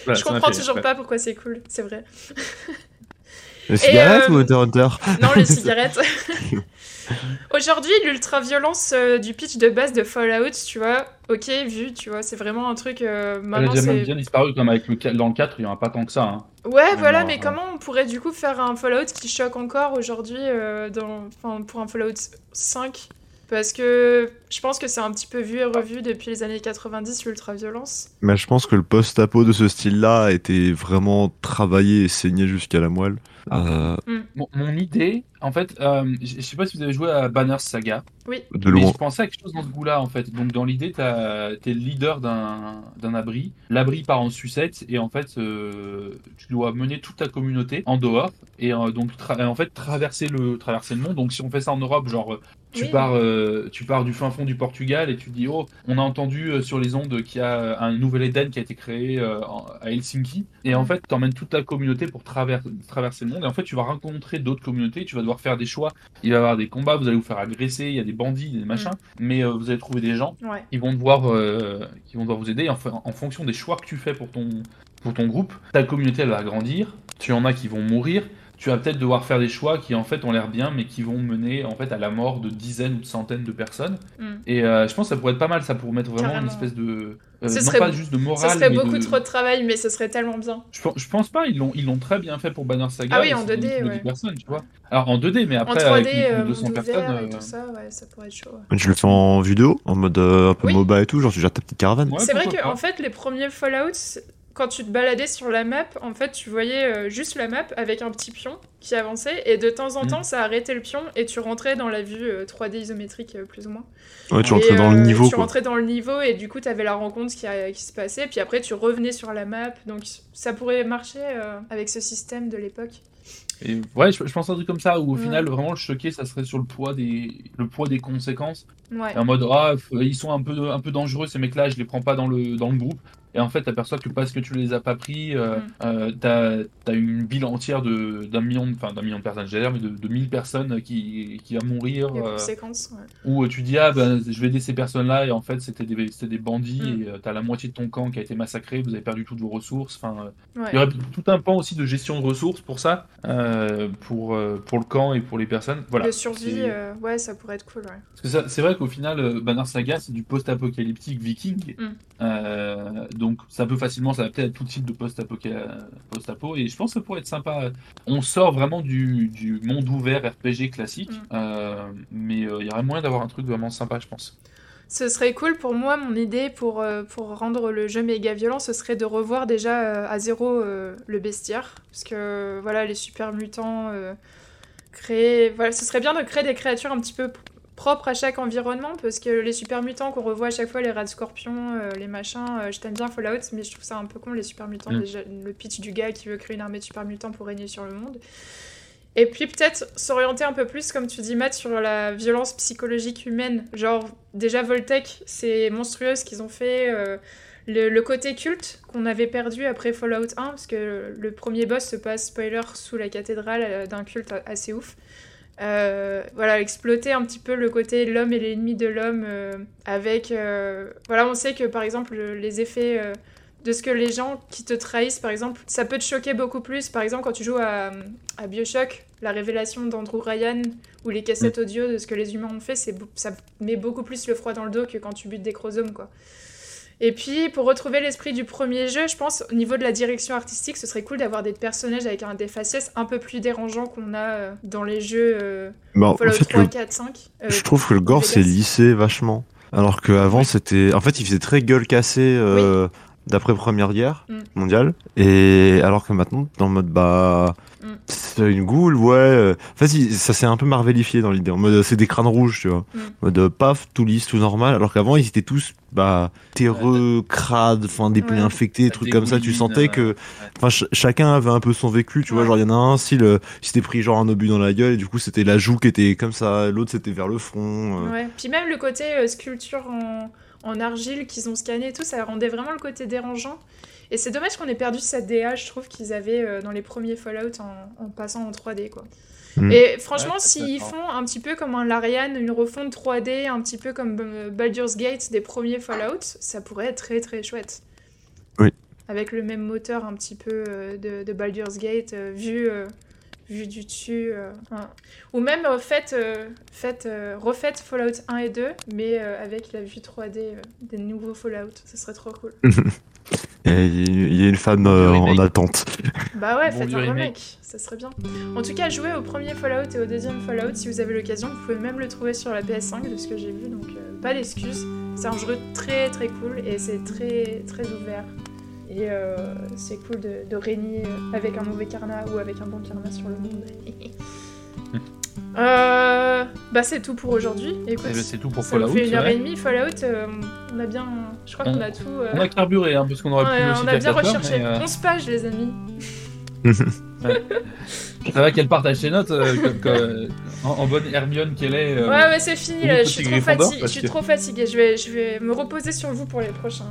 voilà, Je comprends toujours pas pourquoi c'est cool, c'est vrai. Le cigarette euh, ou Hunter Hunter? Non, les cigarettes. Aujourd'hui, l'ultra-violence euh, du pitch de base de Fallout, tu vois, ok, vu, tu vois, c'est vraiment un truc. euh, Elle a maintenant, déjà même c'est. bien disparu comme avec le, dans le 4, il n'y en a pas tant que ça. Hein. Ouais, voilà, non, mais ouais. comment on pourrait du coup faire un Fallout qui choque encore aujourd'hui euh, dans... enfin, pour un Fallout 5 Parce que je pense que c'est un petit peu vu et revu depuis les années 90, l'ultra-violence. Mais je pense que le post-apo de ce style-là a été vraiment travaillé et saigné jusqu'à la moelle. Euh, Mon, mon idée, en fait, euh, je sais pas si vous avez joué à Banner Saga, de mais je pensais à quelque chose dans ce goût-là, en fait. Donc, dans l'idée, t'as- t'es le leader d'un d'un abri. L'abri part en sucette, et en fait, euh, tu dois mener toute ta communauté en dehors, et euh, donc, en fait, traverser le, traverser le monde. Donc, si on fait ça en Europe, genre, tu, Oui. pars, euh, tu pars du fin fond du Portugal, et tu te dis, oh, on a entendu euh, sur les ondes qu'il y a un nouvel Eden qui a été créé euh, à Helsinki, et en fait, t'emmènes toute ta communauté pour traver- traverser le monde, et en fait, tu vas rencontrer d'autres communautés, tu vas devoir faire des choix, il va y avoir des combats, vous allez vous faire agresser, il y a des bandits, des machins, mais euh, vous allez trouver des gens Ouais. qui vont devoir, qui vont devoir vous aider, et en, en fonction des choix que tu fais pour ton, pour ton groupe, ta communauté, elle va grandir, tu en as qui vont mourir, tu vas peut-être devoir faire des choix qui en fait ont l'air bien, mais qui vont mener en fait à la mort de dizaines ou de centaines de personnes. Mm. Et euh, je pense que ça pourrait être pas mal, ça pour mettre vraiment Carrément. une espèce de, euh, Ce non serait- pas juste de morale, Ça serait mais beaucoup de- trop de travail, mais ce serait tellement bien. Je, pense- je pense pas, ils l'ont ils l'ont très bien fait pour Banner Saga. Ah oui, en c'est 2D, une équipe de ouais. 10 personnes, tu vois. Alors en 2D, mais après en 3D, avec une équipe euh, de 200 monde personnes. et euh, tout ça, ouais, ça pourrait être chaud. ouais. Tu le fais en vidéo, en mode euh, un peu Oui. MOBA et tout, genre tu gères ta petite caravane. Ouais, c'est vrai que en fait, les premiers Fallout, quand tu te baladais sur la map, en fait, tu voyais euh, juste la map avec un petit pion qui avançait, et de temps en Mm. temps, ça arrêtait le pion, et tu rentrais dans la vue euh, 3D isométrique, euh, plus ou moins. Ouais, tu Et, rentrais dans le euh, niveau Tu quoi. rentrais dans le niveau, et du coup, t'avais la rencontre qui, a- qui se passait, puis après, tu revenais sur la map, donc ça pourrait marcher euh, avec ce système de l'époque. Et ouais, je, je pense à un truc comme ça où au Ouais. final, vraiment le choqué, ça serait sur le poids des, le poids des conséquences. Ouais. En mode, ah, ils sont un peu, un peu dangereux ces mecs-là, je les prends pas dans le, dans le groupe. Et en fait, t'aperçois que parce que tu les as pas pris, euh, Mm. euh, t'as as une ville entière d'un million, enfin d'un million de personnes, j'allais dire, mais de, de 1000 personnes qui, qui va mourir. Euh, conséquences, ouais. Euh, tu dis, ah ben je vais aider ces personnes-là, et en fait c'était des, des bandits, Mm. et euh, t'as la moitié de ton camp qui a été massacré, vous avez perdu toutes vos ressources. Enfin, Ouais. il y aurait tout un pan aussi de gestion de ressources pour ça, pour, pour le camp et pour les personnes. Voilà. de survie, ouais, ça pourrait être cool, ouais. Parce que c'est vrai qu'au final, Banner Saga, c'est du post-apocalyptique viking. Mm. Euh, donc ça peut facilement s'adapter à tout type de post-apo. Et je pense que ça pourrait être sympa. On sort vraiment du, du monde ouvert RPG classique. Mm. euh, mais euh, il y aurait moyen d'avoir un truc vraiment sympa, je pense. ce serait cool pour moi, mon idée pour, euh, pour rendre le jeu méga violent, ce serait de revoir déjà euh, à zéro euh, le bestiaire. Parce que voilà, les super mutants, créer. Voilà, ce serait bien de créer des créatures un petit peu p- propres à chaque environnement. Parce que les super mutants qu'on revoit à chaque fois, les rats de scorpion, euh, les machins, euh, je t'aime bien Fallout, mais je trouve ça un peu con, les super mutants. Mm. Déjà, le pitch du gars qui veut créer une armée de super mutants pour régner sur le monde. Et puis peut-être s'orienter un peu plus, comme tu dis Matt, sur la violence psychologique humaine. Genre, déjà Voltec, c'est monstrueux ce qu'ils ont fait. euh, le, le côté culte qu'on avait perdu après Fallout 1, parce que le premier boss se passe, spoiler, sous la cathédrale euh, d'un culte assez ouf. Euh, voilà, exploiter un petit peu le côté l'homme et l'ennemi de l'homme euh, avec... euh, voilà, on sait que par exemple le- les effets de ce que les gens qui te trahissent, par exemple, ça peut te choquer beaucoup plus. Par exemple, quand tu joues à, à Bioshock, la révélation d'Andrew Ryan ou les cassettes audio de ce que les humains ont fait, ça met beaucoup plus le froid dans le dos que quand tu butes des chromosomes, quoi. Et puis, pour retrouver l'esprit du premier jeu, je pense, au niveau de la direction artistique, ce serait cool d'avoir des personnages avec un des faciès un peu plus dérangeants qu'on a euh, dans les jeux euh, Bah, en Fallout fait, 3, le- 4, 5. euh, je trouve que le gore s'est lissé vachement. Alors qu'avant, c'était. En fait, il faisait très gueule cassée euh, d'après Première Guerre Mm. mondiale. Et alors que maintenant, dans le mode bah. C'est une goule, ouais. euh, En fait, il- ça s'est un peu marvelifié dans l'idée. En mode, c'est des crânes rouges, tu vois. Mm. En mode, euh, paf, tout lisse, tout normal. Alors qu'avant, ils étaient tous, bah, terreux, crades, enfin, des plaies Ouais. infectées, des trucs comme ça. Tu sentais euh, que. Enfin, ch- chacun avait un peu son vécu, tu vois. Genre, il y en a un, si le, s'était pris genre un obus dans la gueule, et du coup, c'était la joue qui était comme ça, l'autre, c'était vers le front. euh. Ouais. Puis même le côté euh, sculpture en, en argile qu'ils ont scanné et tout, ça rendait vraiment le côté dérangeant. Et c'est dommage qu'on ait perdu cette DA, je trouve, qu'ils avaient euh, dans les premiers Fallout en, en passant en 3D, quoi. Mm. Et franchement, Ouais, s'ils font un petit peu comme un Larian, une refonte 3D, un petit peu comme euh, Baldur's Gate des premiers Fallout, ça pourrait être très très chouette. Oui. Avec le même moteur un petit peu euh, de, de Baldur's Gate, vu, vu du dessus. euh. Ou même euh, faites, euh, faites, refaites Fallout 1 et 2, mais avec la vue 3D euh, des nouveaux Fallout. Ça serait trop cool. Et il y a une fan euh, en attente. Bah ouais, Bon faites un remake. remake, ça serait bien. En tout cas, jouez au premier Fallout et au deuxième Fallout si vous avez l'occasion. Vous pouvez même le trouver sur la PS5 de ce que j'ai vu, donc euh, pas d'excuses. C'est un jeu très très cool et c'est très très ouvert. Et euh, c'est cool de, de régner avec un mauvais karma ou avec un bon karma sur le monde. euh, bah c'est tout pour aujourd'hui. Écoute, Eh ben, c'est tout pour ça Fallout. fait une heure ouais. et demie. Fallout, euh, on a bien, je crois qu'on a tout. euh, On a carburé, hein, parce qu'on aurait ouais, pu on a bien recherché. mais, euh, 11 pages, les amis. Ça va qu'elle partage ses notes comme- comme- en, en bonne Hermione qu'elle est. Ouais, ouais, c'est fini là. Je suis trop fatiguée. Je parce suis que- trop fatiguée. Je vais, je vais me reposer sur vous pour les prochains,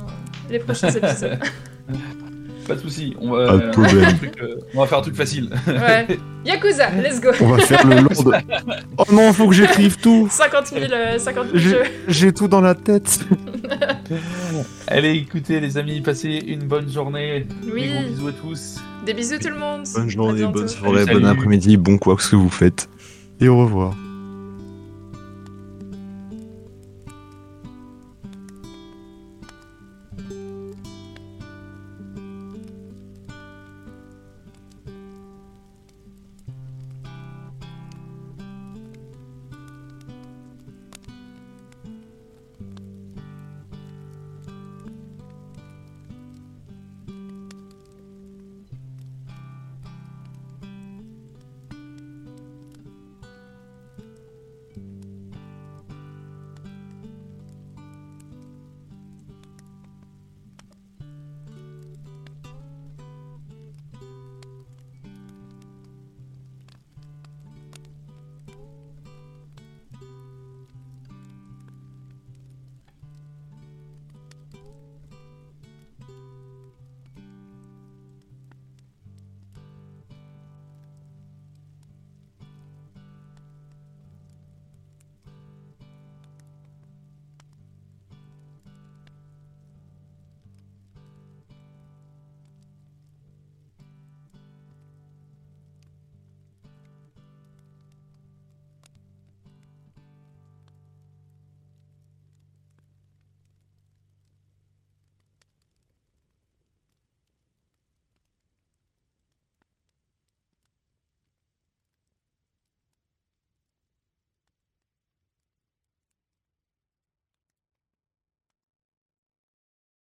les prochains épisodes. Pas de soucis. On va, Pas de on va problème. faire un truc, euh, on va faire un truc facile. Ouais. Yakuza, let's go. On va faire le long de... Oh non, faut que j'écrive tout 50 000, euh, 50 000 J'ai- jeux. J'ai tout dans la tête Allez, écoutez les amis, passez une bonne journée. Oui. Des gros bisous à tous. Des bisous tout le monde. Bonne journée, bonne soirée, bon après-midi, bon quoi que ce que vous faites. Et au revoir.